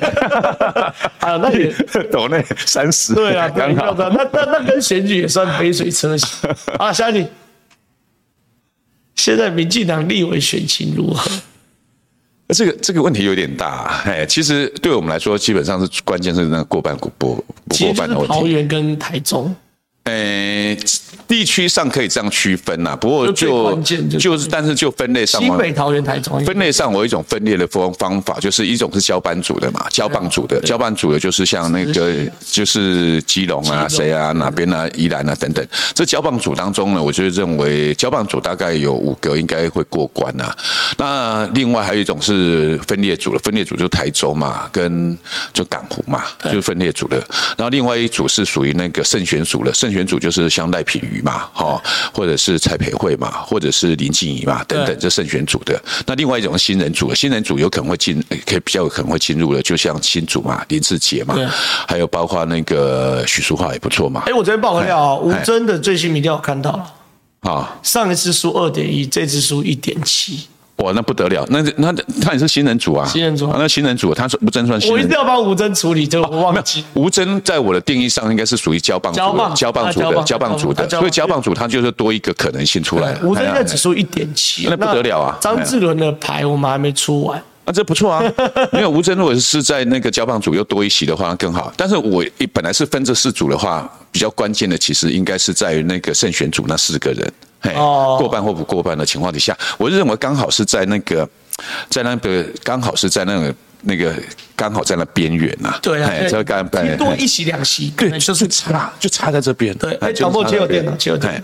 啊，那也 懂那三十。对啊，刚好，那那那跟选举也算杯水车薪。啊，小李，现在民进党立委选情如何？这个这个问题有点大，哎，其实对我们来说，基本上是关键是那个过半不不过半的问题。桃园跟台中。呃，地区上可以这样区分呐、啊，不过就就是，但是就分类上，新北、桃园、台中，分类上我有一种分裂的方方法，就是一种是交班组的嘛，交棒组的，交棒组的就是像那个就是基隆啊、谁啊、哪边啊、宜兰啊等等，这交棒组当中呢，我就认为交棒组大概有五个应该会过关呐、啊。那另外还有一种是分裂组的，分裂组就台州嘛，跟就港湖嘛，就是分裂组的。然后另外一组是属于那个胜选组的胜。选组就是像赖品妤嘛，哈，或者是蔡培慧嘛，或者是林静怡嘛，等等，这胜选组的。那另外一种新人组，新人组有可能会进，可以比较有可能会进入的，就像新组嘛，林志杰嘛，还有包括那个许淑华也不错嘛。哎，我这边爆个料，吴峥的最新民调我看到了，啊，上一次输二点一，这次输一点七。哇，那不得了！那那他也是新人组啊，新人组啊。那新人组，他是吴峥算新人。我一定要帮吴峥处理这个，我忘记。吴峥在我的定义上应该是属于交棒组的，交棒组的，交棒组的。所以交棒组他就是多一个可能性出来。吴峥现在只输一点七，那不得了啊！张志伦的牌我们还没出完。啊，这不错啊！因为吴峥如果是在那个交棒组又多一席的话，那更好。但是我本来是分这四组的话，比较关键的其实应该是在于那个胜选组那四个人，嘿，过半或不过半的情况底下，我认为刚好是在那个。在那个刚好是在那个那个刚好在那边缘呐，对啊，这刚刚多一席两席，对，就是差，就差在这边。对，哎，强迫切有电脑，切有电脑。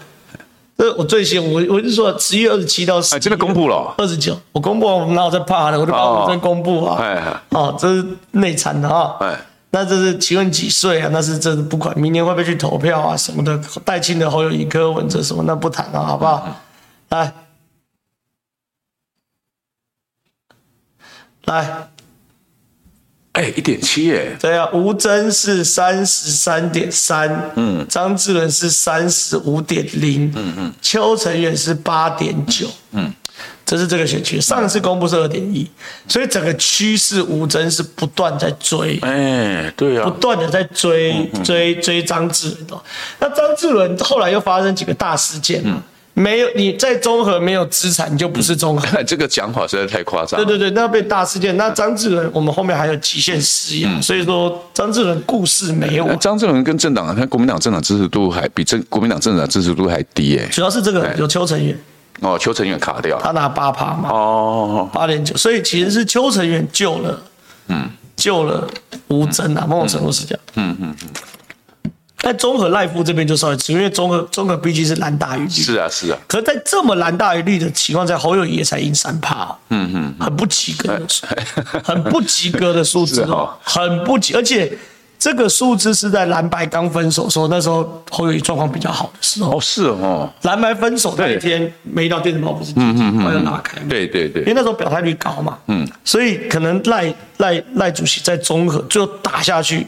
这我最新，我我是说十一月二十七到十，哎，真的公布了，二十九，我公布，我们哪有在怕的，我就把我们公布啊，哎，哦，这是内参的啊，哎，那这是请问几岁啊？那是这是不管明年会不会去投票啊什么的，带亲的侯友宜、柯文哲什么那不谈了，好不好？来。来，哎，一点七耶。对啊，吴峥是三十三点三，嗯，张智伦是三十五点零，嗯嗯，邱成远是八点九，嗯，这是这个选区，上次公布是二点一，所以整个趋势吴峥是不断在追，哎，对啊，不断的在追追追张志伦哦，那张志伦后来又发生几个大事件嘛。没有你在中和没有资产，你就不是中和。这个讲法实在太夸张。对对对，那被大事件。那张志伦，我们后面还有极限施压，嗯、所以说张志伦故事没有。张志伦跟政党，他国民党政党支持度还比政国民党政党支持度还低哎。主要是这个有邱成远。哦，邱成远卡掉，他拿八趴嘛。哦，八点九，所以其实是邱成远救了，嗯，救了吴征啊，某种程度是这样。嗯嗯嗯。在综合赖夫这边就稍微迟，因为综合综合毕竟是蓝大于绿。是啊是啊。可是在这么蓝大于绿的情况下，侯友宜也才赢三趴。嗯嗯。很不及格的，很不及格的数字哦，很不及，而且这个数字是在蓝白刚分手的时候，那时候侯友谊状况比较好的时候。哦，是哦。蓝白分手那一天，每一条电子报不是嗯嗯嗯，要拉开。对对对。因为那时候表态率高嘛。嗯。所以可能赖赖赖主席在综合最后打下去。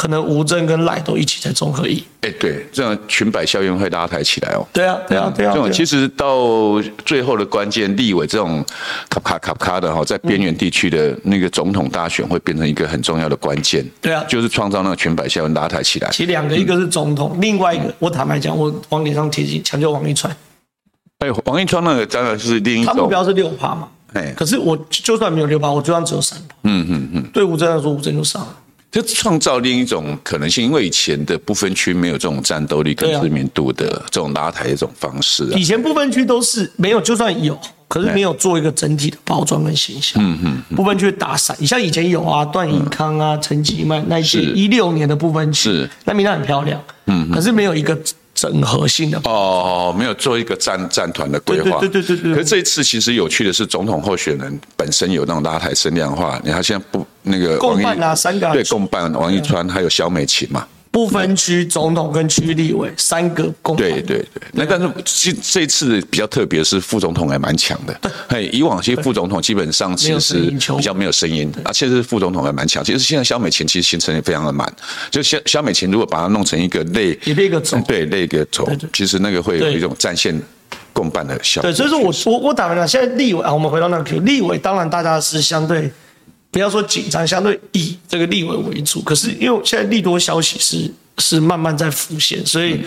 可能吴征跟赖都一起在中和赢。哎，对，这样裙摆效应会拉抬起来哦。对啊，对啊，对啊。这种其实到最后的关键，立委这种卡卡卡卡的哈，在边缘地区的那个总统大选会变成一个很重要的关键。对啊，就是创造那个裙摆效应拉抬起来。其实两个，一个是总统，另外一个我坦白讲，我往脸上贴金，抢救王一川。哎，王一川那个当然是另一种。他目标是六趴嘛。哎，可是我就算没有六趴，我就算只有三趴。嗯嗯嗯，对吴峥来说，吴峥就上了。就创造另一种可能性，因为以前的不分区没有这种战斗力跟知名度的这种拉抬的这种方式啊。以前不分区都是没有，就算有，可是没有做一个整体的包装跟形象。嗯嗯。不分区打散，你像以前有啊，段颖康啊，陈吉迈那些一六年的不分区，是那名单很漂亮。嗯。可是没有一个。整合性的哦，没有做一个战战团的规划，对对对对对。可是这一次其实有趣的是，总统候选人本身有那种拉抬声量化。你看现在不那个共办啊，三个对共办，王一川还有萧美琴嘛。不分区总统跟区立委三个共对对对，那但是这这次比较特别是副总统还蛮强的，嘿，以往其实副总统基本上其实比较没有声音啊，其实副总统还蛮强。其实现在萧美琴其实行程也非常的满，就萧萧美琴如果把它弄成一个类一个总。对类一个总，其实那个会有一种战线共办的效果。对，所以说我我我打完了，现在立委啊，我们回到那个立委，当然大家是相对。不要说紧张，相对以这个立委为主。可是因为现在利多消息是是慢慢在浮现，所以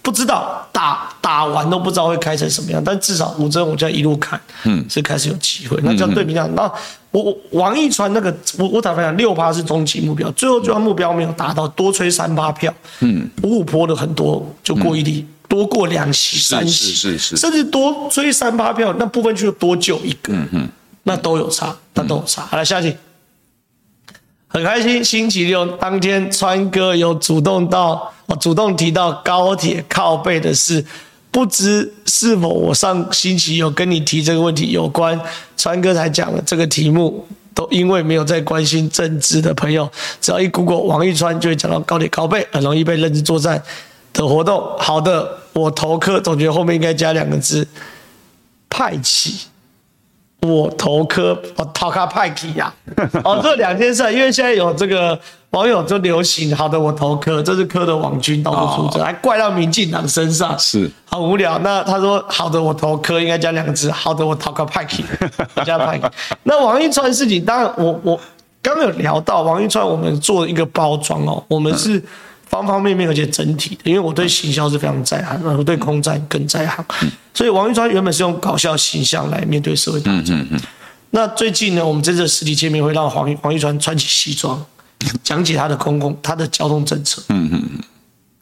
不知道打打完都不知道会开成什么样。但至少吴征我这样一路看，嗯，是开始有机会。那这样对比讲，那我我王一川那个我我坦白讲六趴是终极目标，最后就算目标没有达到，多吹三八票，嗯，五五坡的很多就过一例，多过两席三席，是是是，甚至多吹三八票，那部分就多救一个，嗯嗯。那都有差，那都有差。好了，下一题，很开心，星期六当天，川哥有主动到，我主动提到高铁靠背的事，不知是否我上星期有跟你提这个问题有关，川哥才讲了这个题目，都因为没有在关心政治的朋友，只要一 Google 王一川就会讲到高铁靠背，很容易被认知作战的活动。好的，我投科总觉得后面应该加两个字，派系。我投科，我投卡派基呀！哦，这两件事，因为现在有这个网友就流行，好的，我投科，这是科的网军到处出征，还怪到民进党身上，是很无聊。那他说，好的，我投科应该加两个字，好的，我投卡派基，加派基。那王一川事情，当然我我刚刚有聊到王一川，我们做一个包装哦，我们是。方方面面，而且整体的，因为我对行销是非常在行，我对空战更在行，所以王玉川原本是用搞笑形象来面对社会大众。那最近呢，我们这次实体见面会让黄王玉川穿起西装，讲解他的公共、他的交通政策。嗯嗯嗯。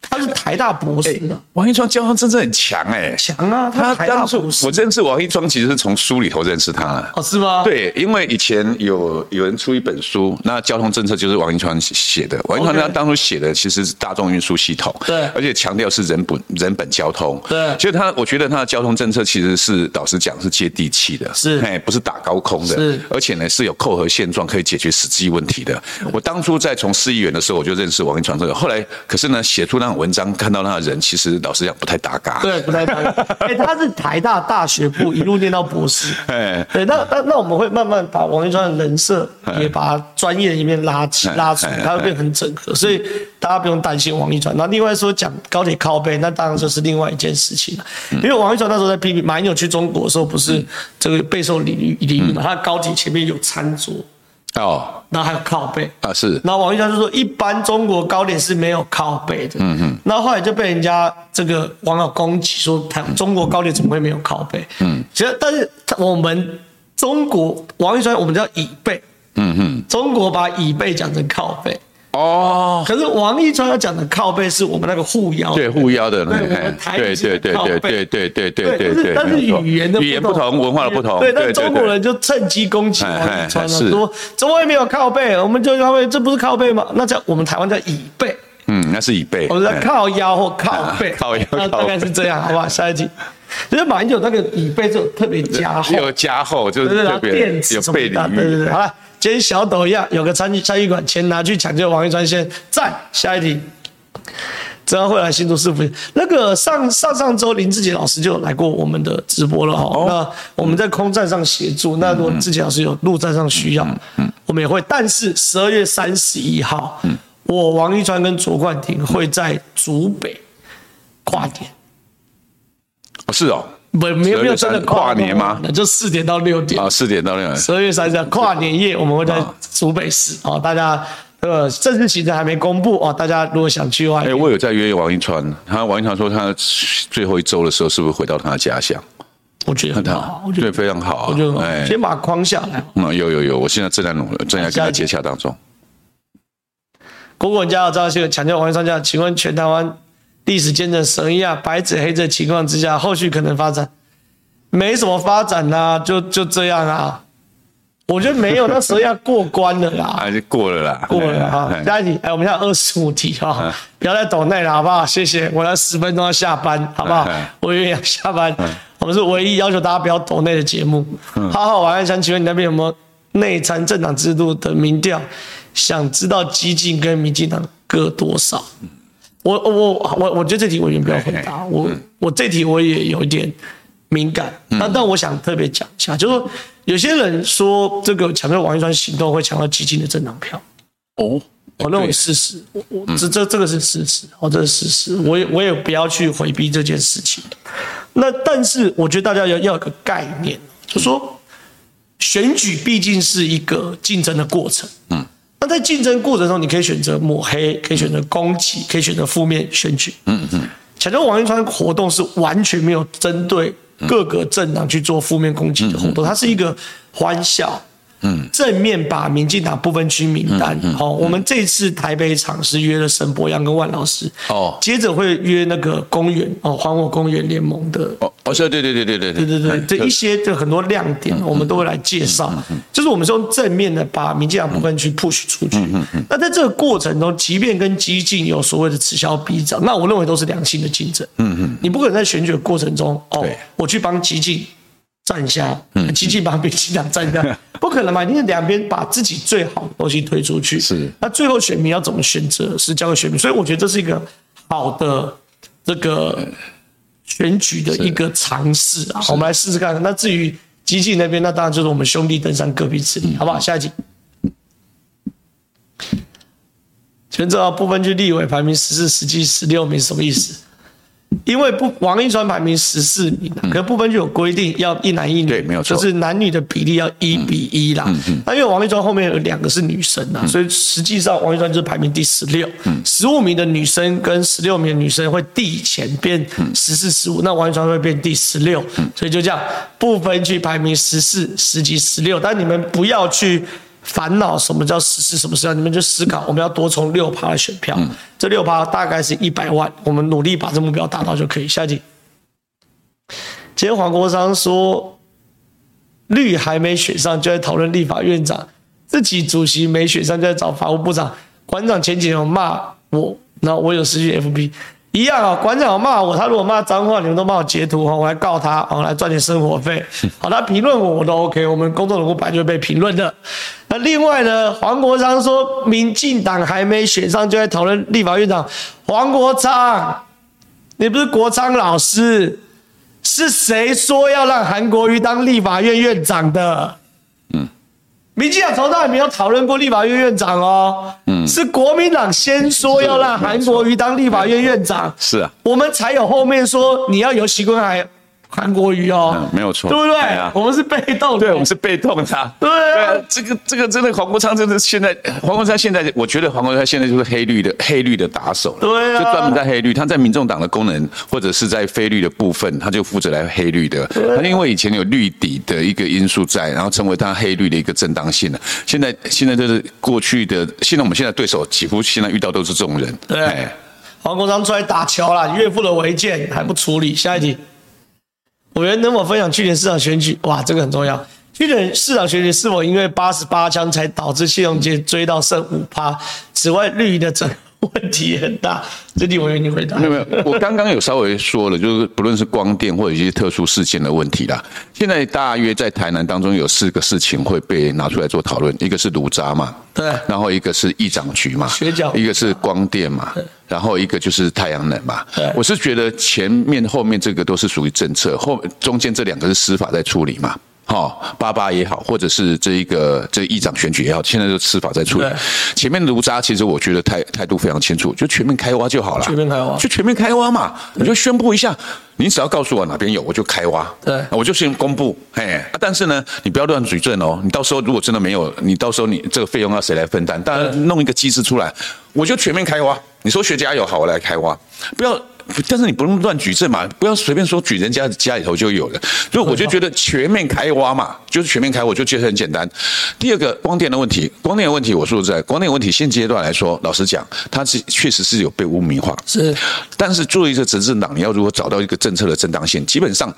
他是台大博士的，王一川交通政策很强哎，强啊！他当初我认识王一川，其实是从书里头认识他哦，是吗？对，因为以前有有人出一本书，那交通政策就是王一川写的。王一川他当初写的其实是大众运输系统，对，而且强调是人本人本交通，对。所以他我觉得他的交通政策其实是老实讲是接地气的，是哎，不是打高空的，是，而且呢是有扣合现状可以解决实际问题的。我当初在从市议员的时候，我就认识王一川这个，后来可是呢写出那种文章看到那个人，其实老实讲不太搭嘎。对，不太搭嘎。哎、欸，他是台大大学部一路念到博士。哎，对，那那那我们会慢慢把王一川的人设也把专业的一面拉起拉出来，他会变很整合，所以大家不用担心王一川。那另外说讲高铁靠背，那当然就是另外一件事情了。因为王一川那时候在批评马英九去中国的时候，不是这个备受礼遇礼遇嘛？他的高铁前面有餐桌。哦，那还有靠背啊，是。那王玉川就说，一般中国糕点是没有靠背的。嗯哼。那后后来就被人家这个网友攻击说，他中国糕点怎么会没有靠背？嗯。其实，但是我们中国王玉川，我们叫椅背。嗯哼。中国把椅背讲成靠北。哦，可是王一川要讲的靠背是我们那个护腰，对护腰的，对对对对对对对对对对，但是语言的语言不同，文化的不同，对，但中国人就趁机攻击王一川了，说怎么会没有靠背？我们就靠背，这不是靠背吗？那叫我们台湾叫椅背，嗯，那是椅背，我们叫靠腰或靠背，靠腰，那大概是这样，好吧？下一题，就是马英九那个椅背就特别加厚，有加厚，就是特别有背领域，对对对，好了。跟小抖一样，有个参参议馆，钱拿去抢救王一川先赞。下一题，怎样会来新竹市府？那个上上上周林志杰老师就来过我们的直播了哈。哦、那我们在空战上协助，嗯、那如果志杰老师有陆战上需要，我们也会。但是十二月三十一号，嗯、我王一川跟卓冠廷会在竹北跨年。哦，是哦。不，没有没有真的跨年吗？那就四点到六点。啊，四点到六点。十二月三十号跨年夜，我们会在竹北市哦。大家呃，正式行程还没公布哦。大家如果想去的话，哎，我有在约王一川，他王一川说他最后一周的时候是不是回到他的家乡？我觉得很好，我觉得非常好，我觉得哎，先把框下来。嗯，有有有，我现在正在努力，正在跟他接洽当中。果果家有张先生强调王一川家，请问全台湾历史见证神一样白纸黑字情况之下，后续可能发展？没什么发展呐、啊，就就这样啊。我觉得没有，那时候要过关了啦，还是过了啦，过了 哈。下一题，哎，我们现在二十五题哈，不要再抖内了，好不好？谢谢，我要十分钟要下班，好不好？我也要下班，我们是唯一要求大家不要抖内的节目。好好，晚安，想请问你那边有没有内参政党制度的民调？想知道激进跟民进党各多少？我我我我觉得这题我先不要回答，我我这题我也有一点敏感。那但我想特别讲一下，就是说。有些人说这个抢救王一川行动会抢到基进的政党票，哦，我认为事实，我我这这这个是事实，哦，这是事实，我也我也不要去回避这件事情。那但是我觉得大家要要有个概念，就是说选举毕竟是一个竞争的过程，嗯，那在竞争过程中，你可以选择抹黑，可以选择攻击，可以选择负面选举，嗯嗯，抢救王一川活动是完全没有针对。各个政党去做负面攻击的活动，它是一个欢笑。嗯，正面把民进党不分区名单，好，我们这次台北场是约了沈博洋跟万老师，哦，接着会约那个公园哦，还我公园联盟的，哦，哦，是，对对对对对对。对对，这一些的很多亮点，我们都会来介绍，就是我们是用正面的把民进党不分区 push 出去，那在这个过程中，即便跟激进有所谓的此消彼长，那我认为都是良性的竞争，嗯嗯，你不可能在选举的过程中，哦，我去帮激进。站下，嗯，基进把民进党站下，不可能嘛？因为两边把自己最好的东西推出去，是。那最后选民要怎么选择，是交给选民。所以我觉得这是一个好的这个选举的一个尝试啊。我们来试试看。那至于基进那边，那当然就是我们兄弟登山各凭实力，好不好？下一集。全知道不分区立委排名十四、十七、十六名什么意思？因为不王一川排名十四名，可是不分区有规定要一男一女，对，没有错，就是男女的比例要一比一啦。那因为王一川后面有两个是女生呐，所以实际上王一川就是排名第十六。十五名的女生跟十六名的女生会递前变十四、十五，那王一川会变第十六。所以就这样，不分区排名十四、十几、十六，但你们不要去。烦恼什么叫实施？什么时候？你们就思考，我们要多充六趴的选票，嗯、这六趴大概是一百万，我们努力把这目标达到就可以。下一题，今天黄国昌说，绿还没选上就在讨论立法院长，自己主席没选上就在找法务部长，馆长前几天有骂我，然后我有失去 FB。一样啊，馆长骂我，他如果骂脏话，你们都帮我截图哈，我来告他，我来赚点生活费。好，他评论我，我都 OK。我们公众人物本来就会被评论的。那另外呢，黄国昌说，民进党还没选上就在讨论立法院长。黄国昌，你不是国昌老师，是谁说要让韩国瑜当立法院院长的？民进党从来没有讨论过立法院院长哦，嗯，是国民党先说要让韩国瑜当立法院院长，是啊，我们才有后面说你要由习坤海。韩国瑜哦、嗯，没有错，对不对？啊、我们是被动的，对，我们是被动的。对啊，对啊，这个这个真的，黄国昌真的现在，黄国昌现在，我觉得黄国昌现在就是黑绿的黑绿的打手了，对啊，就专门在黑绿，他在民众党的功能或者是在非绿的部分，他就负责来黑绿的。他、啊、因为以前有绿底的一个因素在，然后成为他黑绿的一个正当性了。现在现在就是过去的，现在我们现在对手几乎现在遇到都是这种人。对、啊，黄国昌出来打桥了，岳父的违建还不处理，下一题。委员能否分享去年市场选举？哇，这个很重要。去年市场选举是否因为八十八枪才导致谢龙介追到剩五趴？此外，绿营的整个 问题很大。这题委员你回答。没有没有，我刚刚有稍微说了，就是不论是光电或者一些特殊事件的问题啦。现在大约在台南当中有四个事情会被拿出来做讨论，一个是炉渣嘛，对，然后一个是议长局嘛，学角，一个是光电嘛。然后一个就是太阳能嘛，我是觉得前面后面这个都是属于政策，后中间这两个是司法在处理嘛，好，八八也好，或者是这一个这议长选举也好，现在就司法在处理。前面的卢渣其实我觉得态态度非常清楚，就全面开挖就好了，全面开挖，就全面开挖嘛，你就宣布一下，你只要告诉我哪边有，我就开挖，对，我就先公布，嘿，但是呢，你不要乱举证哦，你到时候如果真的没有，你到时候你这个费用要谁来分担？当然弄一个机制出来，我就全面开挖。你说学家有好，我来开挖，不要但是你不能乱举证嘛，不要随便说举人家家里头就有了。所以我就觉得全面开挖嘛，就是全面开，我就觉得很简单。第二个光电的问题，光电的问题，我说实在，光电问题现阶段来说，老实讲，它是确实是有被污名化，是。但是作为一个执政党，你要如何找到一个政策的正当性，基本上。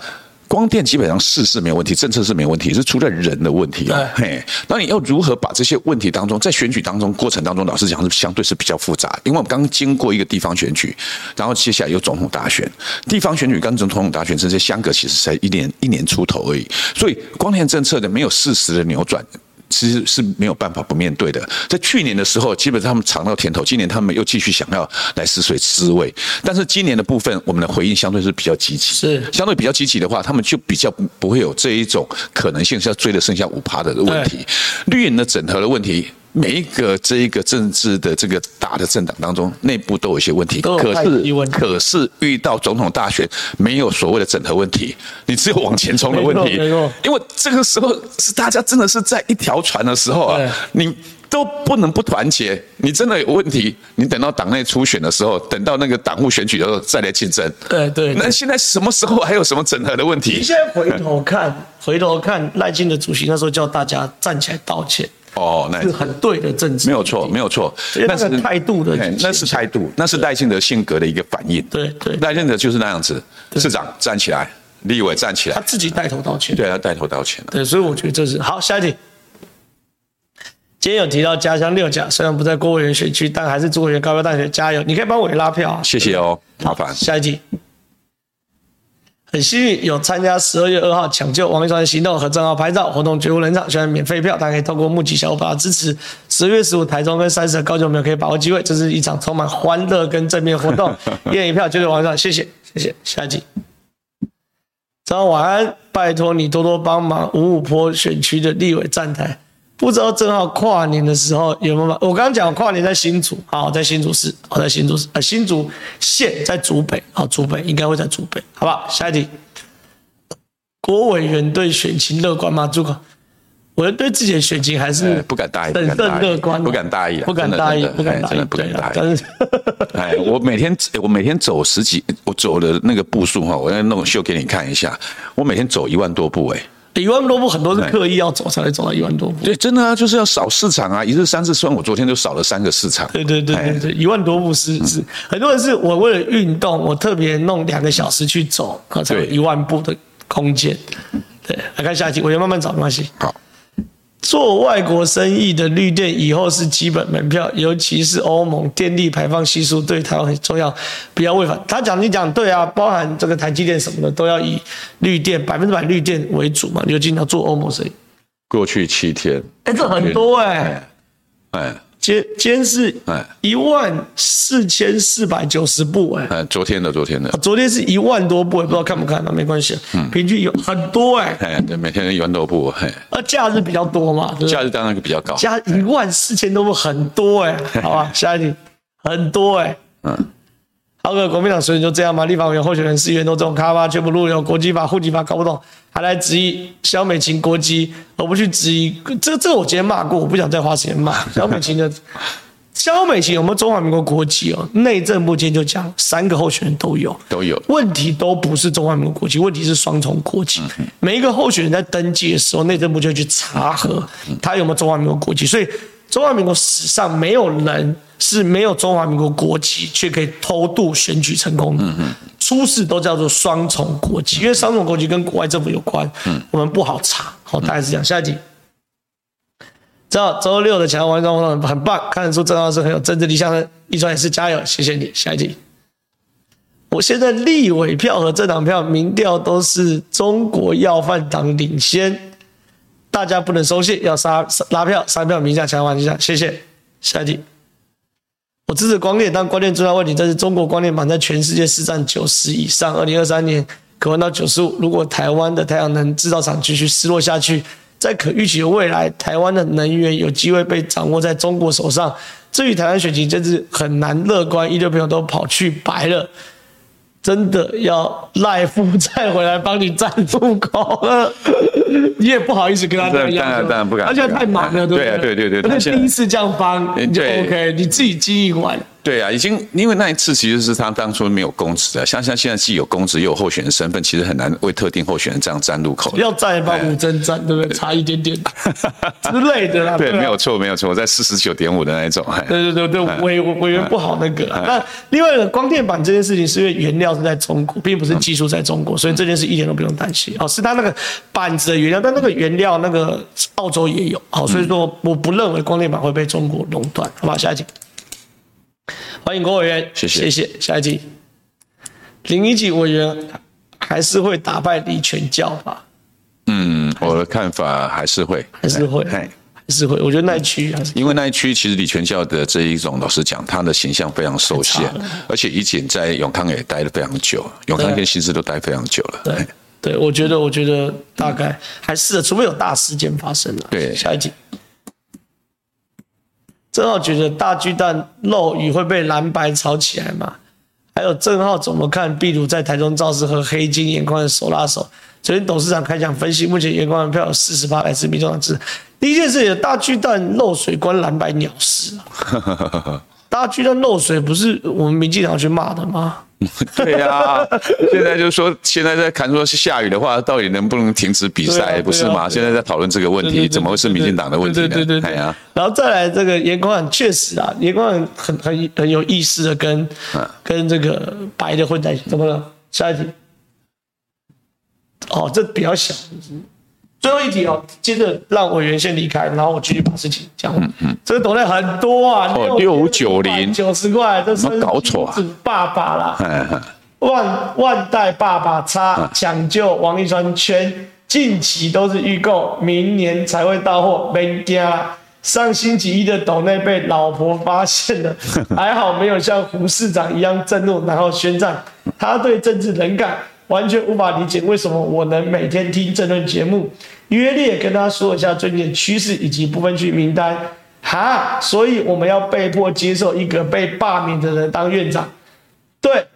光电基本上事是没有问题，政策是没有问题，是出在人的问题哦。嘿，那你要如何把这些问题当中，在选举当中过程当中，老实讲是相对是比较复杂，因为我们刚经过一个地方选举，然后接下来有总统大选，地方选举跟总统大选这些相隔其实才一年一年出头而已，所以光电政策的没有事实的扭转。其实是没有办法不面对的。在去年的时候，基本上他们尝到甜头，今年他们又继续想要来试水滋味。但是今年的部分，我们的回应相对是比较积极，是相对比较积极的话，他们就比较不会有这一种可能性是要追的剩下五趴的问题，绿营的整合的问题。每一个这一个政治的这个大的政党当中，内部都有一些问题。可是，可是遇到总统大选，没有所谓的整合问题，你只有往前冲的问题。因为这个时候是大家真的是在一条船的时候啊，你都不能不团结。你真的有问题，你等到党内初选的时候，等到那个党务选举的时候再来竞争。对对。那现在什么时候还有什么整合的问题？你现在回头看，回头看赖清德主席那时候叫大家站起来道歉。哦，那是很对的政治，没有错，没有错。那是态度的，那是态度，那是赖清德性格的一个反应。对对，赖清德就是那样子。市长站起来，立委站起来，他自己带头道歉。对，他带头道歉。对，所以我觉得这是好。下一题，今天有提到家乡六甲，虽然不在郭委员选区，但还是朱委员高票当选，加油！你可以帮我拉票啊，谢谢哦，麻烦。下一题。很幸运有参加十二月二号抢救王一川行动和正号拍照活动，绝无人场，虽然免费票，大家可以透过募集小额把它支持。十月十五台中跟三十的高雄没有可以把握机会，这是一场充满欢乐跟正面活动，一人一票，绝对王一川，谢谢谢谢。下一集，早上晚安，拜托你多多帮忙五五坡选区的立委站台。不知道正好跨年的时候有没有？我刚刚讲跨年在新竹，好，在新竹市，好，在新竹市，呃，新竹县在竹北，好，竹北应该会在竹北，好不好？下一题，郭委员对选情乐观吗？朱哥，我对自己的选情还是不敢大意，审慎乐观，不敢大意，不敢大意，不敢大意，不敢大意。但是，哎，我每天我每天走十几，我走的那个步数哈，我要弄秀给你看一下，我每天走一万多步，哎。一万多步很多是刻意要走才会走到一万多步，对，真的啊，就是要扫市场啊，一日三次算，我昨天就扫了三个市场。对对对对对，一万多步是是，很多人是我为了运动，我特别弄两个小时去走，才有一万步的空间。对，来看下一集，我要慢慢找没关系。好。做外国生意的绿电以后是基本门票，尤其是欧盟电力排放系数对台湾很重要，不要违反。他讲你讲对啊，包含这个台积电什么的都要以绿电百分之百绿电为主嘛，你就经常做欧盟生意。过去七天，哎，这很多哎、欸，哎。今今天是一万四千四百九十步哎，哎，昨天的昨天的，昨天是一万多步，也不知道看不看，那没关系，嗯，平均有很多哎，哎，对，每天一万多步，嘿，那假日比较多嘛，假日当然比较高，加一万四千多步很多哎，好吧，下一题，很多哎，嗯。好个国民党所以就这样吗？立法委员候选人、市议员都这种咖吗？全部入流国籍法、户籍法搞不懂，还来质疑萧美琴国籍，而不去质疑这这我今天骂过，我不想再花时间骂 萧美琴的。萧美琴有没有中华民国国籍哦？内政部今天就讲三个候选人都有，都有问题都不是中华民国国籍，问题是双重国籍。每一个候选人在登记的时候，内政部就去查核他有没有中华民国国籍，所以中华民国史上没有人。是没有中华民国国籍却可以偷渡选举成功的，出事都叫做双重国籍，因为双重国籍跟国外政府有关，我们不好查。好，大概是这样。下一集，知道周六的强王一川活动很棒，看得出郑老师很有政治理想的，一川也是加油，谢谢你。下一集，我现在立委票和政党票民调都是中国要饭党领先，大家不能松懈，要杀拉票，三票名下强王一下，谢谢。下一题。我支持光电，但关键重要问题，在是中国光电板在全世界市占九十以上，二零二三年可望到九十五。如果台湾的太阳能制造厂继续失落下去，在可预期的未来，台湾的能源有机会被掌握在中国手上。至于台湾选情，真是很难乐观。一堆朋友都跑去白了。真的要赖夫再回来帮你站出口了，你也不好意思跟他这样，当然当然不敢，而且太忙了，对不对？对对对对，而且第一次这样帮，你就 OK，你自己经营完，对啊，已经因为那一次其实是他当初没有公职的，像像现在既有公职又有候选人身份，其实很难为特定候选人这样站路口。要站也帮吴峥站，对不对？差一点点 之类的啦。对，没有错，没有错，我在四十九点五的那一种。对对对对，委委员不好那个。那另外一个光电板这件事情，是因为原料是在中国，并不是技术在中国，所以这件事一点都不用担心。哦，是他那个板子的原料，但那个原料那个澳洲也有。好，所以说我不认为光电板会被中国垄断。好吧，下一题。欢迎郭委员，谢谢谢谢。下一题，林宜吉委员还是会打败李全教吧？嗯，我的看法还是会，还是会，还是会。我觉得那一区还是因为那一区其实李全教的这一种，老实讲，他的形象非常受限，而且宜锦在永康也待了非常久，永康跟新市都待非常久了。对，对，我觉得，我觉得大概还是，除非有大事件发生了。对，下一题。正浩觉得大巨蛋漏雨会被蓝白吵起来吗？还有郑浩怎么看壁炉在台中造势和黑金眼光的手拉手？昨天董事长开讲分析，目前眼光的票有四十八来自民众党支持。第一件事，大巨蛋漏水关蓝白鸟事啊！大巨蛋漏水不是我们民进党去骂的吗？对呀、啊，现在就是说，现在在看说是下雨的话，到底能不能停止比赛，不是吗？现在在讨论这个问题，怎么会是民进党的问题呢？对对对，然后再来这个严光汉，确实啊，严光汉很很很有意思的跟跟这个白的混在一起，怎么了？下一题。哦，这比较小。最后一题哦，接着让委员先离开，然后我继续把事情讲。嗯嗯，这个抖内很多啊，哦六五九零九十块，这是搞错啊！是爸爸啦，万万代爸爸差抢救王一川圈，近期都是预购，明年才会到货。没加，上星期一的抖内被老婆发现了，还好没有像胡市长一样震怒，然后宣战。他对政治冷感。完全无法理解为什么我能每天听这论节目。约列跟他说一下最近的趋势以及部分区名单，哈，所以我们要被迫接受一个被罢免的人当院长。对，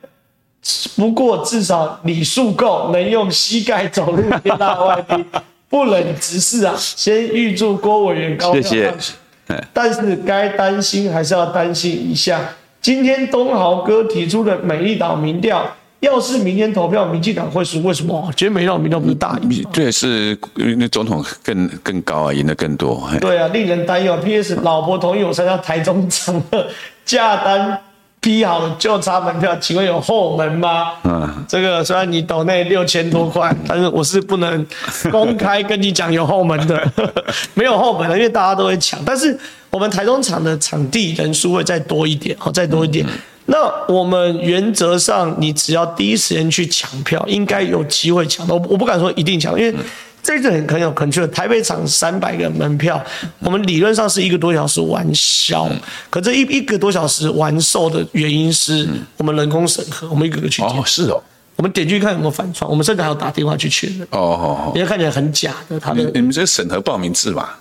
不过至少礼数够，能用膝盖走路，天大外宾，不忍直视啊！先预祝郭委员高票当选。谢谢。但是该担心还是要担心一下，今天东豪哥提出的美丽岛民调。要是明天投票，民进党会输？为什么？今天没让民调不是大赢？对，是那总统更更高啊，赢得更多。对啊，令人担忧。P.S. 老婆同意我参加台中场的 价单批好了，就差门票，请问有后门吗？嗯，这个虽然你抖内六千多块，但是我是不能公开跟你讲有后门的，没有后门的，因为大家都会抢。但是我们台中场的场地人数会再多一点，好，再多一点。嗯那我们原则上，你只要第一时间去抢票，应该有机会抢到。我不敢说一定抢，因为这次很很有可能。台北场三百个门票，我们理论上是一个多小时完销，可这一一个多小时完售的原因是我们人工审核，我们一个个去哦，是哦，我们点进去看有没有反串，我们甚至还要打电话去确认哦哦哦，因为看起来很假的。他的你们这个审核报名制吧？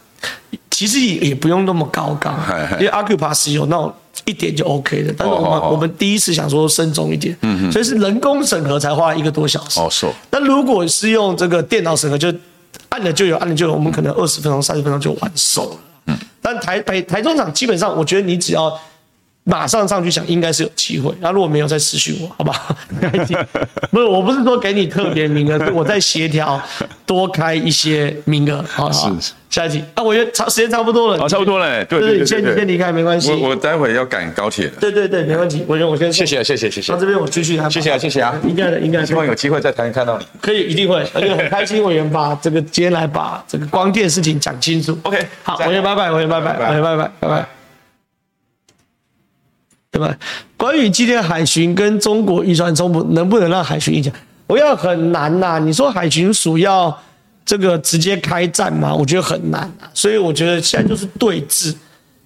其实也也不用那么高杠，因为 Acupass 有那种。一点就 OK 的，但是我们、oh, oh, oh. 我们第一次想说慎重一点，所以是人工审核才花了一个多小时。哦，是。那如果是用这个电脑审核，就按了就有，按了就有，我们可能二十分钟、三十分钟就完手了。嗯，但台北台中场基本上，我觉得你只要。马上上去想，应该是有机会。那如果没有，再私讯我，好不好？不是，我不是说给你特别名额，是我在协调多开一些名额。好，是下一题。啊，我觉得差时间差不多了。好，差不多了。对对对，你先你先离开没关系。我我待会要赶高铁。对对对，没问题。我先我先谢谢谢谢谢谢。到这边我继续。谢谢啊谢谢啊，应该的应该的。希望有机会在台湾看到你。可以，一定会。而且很开心，委员把这个今天来把这个光电事情讲清楚。OK，好，委员拜拜，委员拜拜，委员拜拜，拜拜。对吧？关于今天海巡跟中国渔船冲突，能不能让海巡一讲？我要很难呐、你说海巡署要这个直接开战吗？我觉得很难啊。所以我觉得现在就是对峙。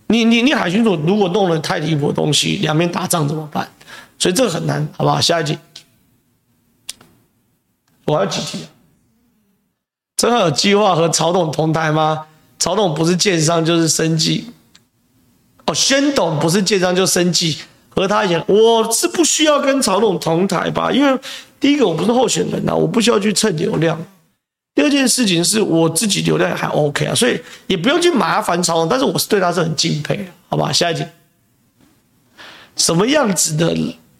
你你你海巡署如果弄了太离谱的东西，两边打仗怎么办？所以这个很难，好不好？下一集，我还有几题啊？正皓有计划和曹董同台吗？曹董不是建商就是生计。哦，宣董不是建商就生计，和他一样，我是不需要跟曹董同台吧？因为第一个我不是候选人呐、啊，我不需要去蹭流量。第二件事情是我自己流量还 OK 啊，所以也不用去麻烦曹董。但是我是对他是很敬佩，好吧？下一题，什么样子的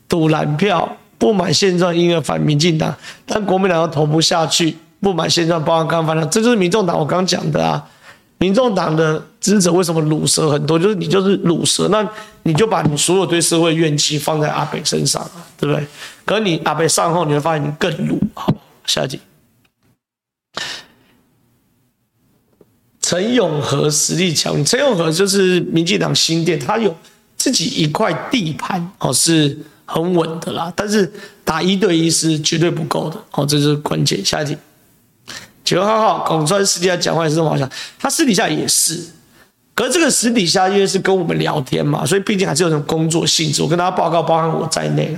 赌蓝票？不满现状，因而反民进党，但国民党又投不下去。不满现状，包含刚刚反正这就是民众党我刚讲的啊。民众党的支持者为什么鲁蛇很多？就是你就是鲁蛇，那你就把你所有对社会怨气放在阿北身上，对不对？可是你阿北上后，你会发现你更鲁。好，下一集。陈永和实力强，陈永和就是民进党新店，他有自己一块地盘哦，是很稳的啦。但是打一对一是绝对不够的哦，这是关键。下一题，九号号孔川私底下讲话也是这么好讲，他私底下也是，可是这个私底下因为是跟我们聊天嘛，所以毕竟还是有种工作性质。我跟大家报告，包含我在内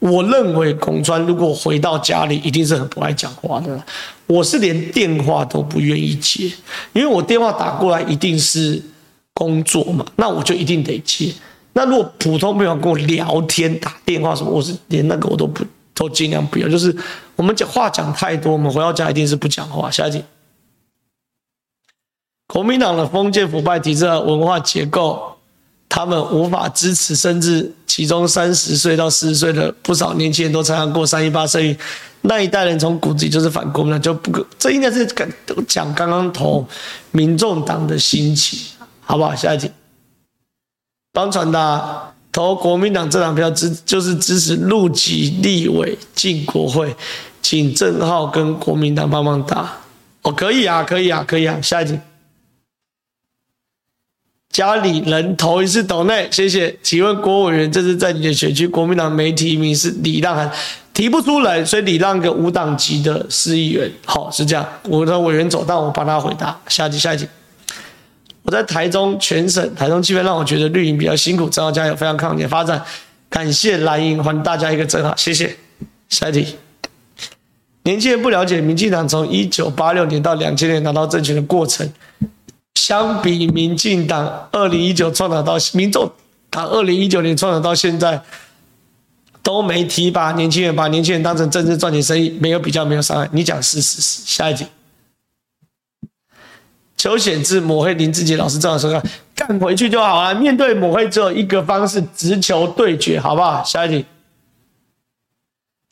我认为孔川如果回到家里，一定是很不爱讲话的。我是连电话都不愿意接，因为我电话打过来一定是工作嘛，那我就一定得接。那如果普通朋友跟我聊天打电话什么，我是连那个我都不都尽量不要。就是我们讲话讲太多，我们回到家一定是不讲话。下一题，国民党的封建腐败体制和文化结构。他们无法支持，甚至其中三十岁到四十岁的不少年轻人都参加过三一八生运，那一代人从骨子里就是反国民党，就不，这应该是讲刚刚投民众党的心情，好不好？下一题，帮传达投国民党这张票支就是支持入籍立委进国会，请郑浩跟国民党帮忙打，哦，可以啊，可以啊，可以啊，下一题。家里人投一次斗内，谢谢。请问郭委员，这是在你的选区，国民党没提名是李让还提不出来，所以李让个无党籍的市议员。好，是这样。我的委员走，但我帮他回答。下一题，下一题。我在台中全省，台中气氛让我觉得绿营比较辛苦，正皓加油，非常抗检发展。感谢蓝营，还大家一个正皓，谢谢。下一题。年轻人不了解民进党从一九八六年到两千年拿到政权的过程。相比民进党二零一九创党到民众党二零一九年创党到现在都没提拔年轻人，把年轻人当成政治赚钱生意，没有比较，没有伤害。你讲是是是。下一题，求显智抹黑林志杰老师这样说，干回去就好了。面对抹黑只有一个方式，直球对决，好不好？下一题，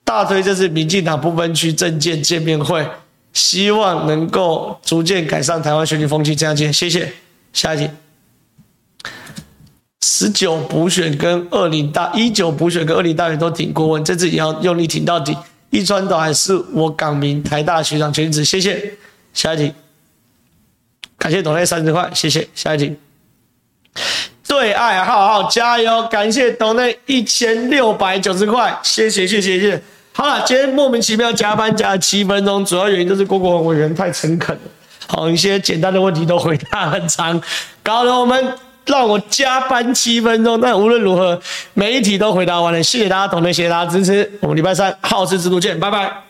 大推这次民进党不分区政见见面会。希望能够逐渐改善台湾选举风气，这样见。谢谢。下一题，十九补选跟二零大一九补选跟二零大选都挺过问，这次也要用力挺到底。一川岛还是我港民台大学长全职，谢谢。下一题，感谢董内三十块，谢谢。下一题，对爱浩浩加油，感谢董内一千六百九十块，谢谢谢谢谢谢。好了，今天莫名其妙加班加了七分钟，主要原因就是郭国文委员太诚恳了，好，一些简单的问题都回答很长，搞得我们让我加班七分钟，但无论如何，每一题都回答完了，谢谢大家，同学，谢谢大家支持，我们礼拜三好事之徒见，拜拜。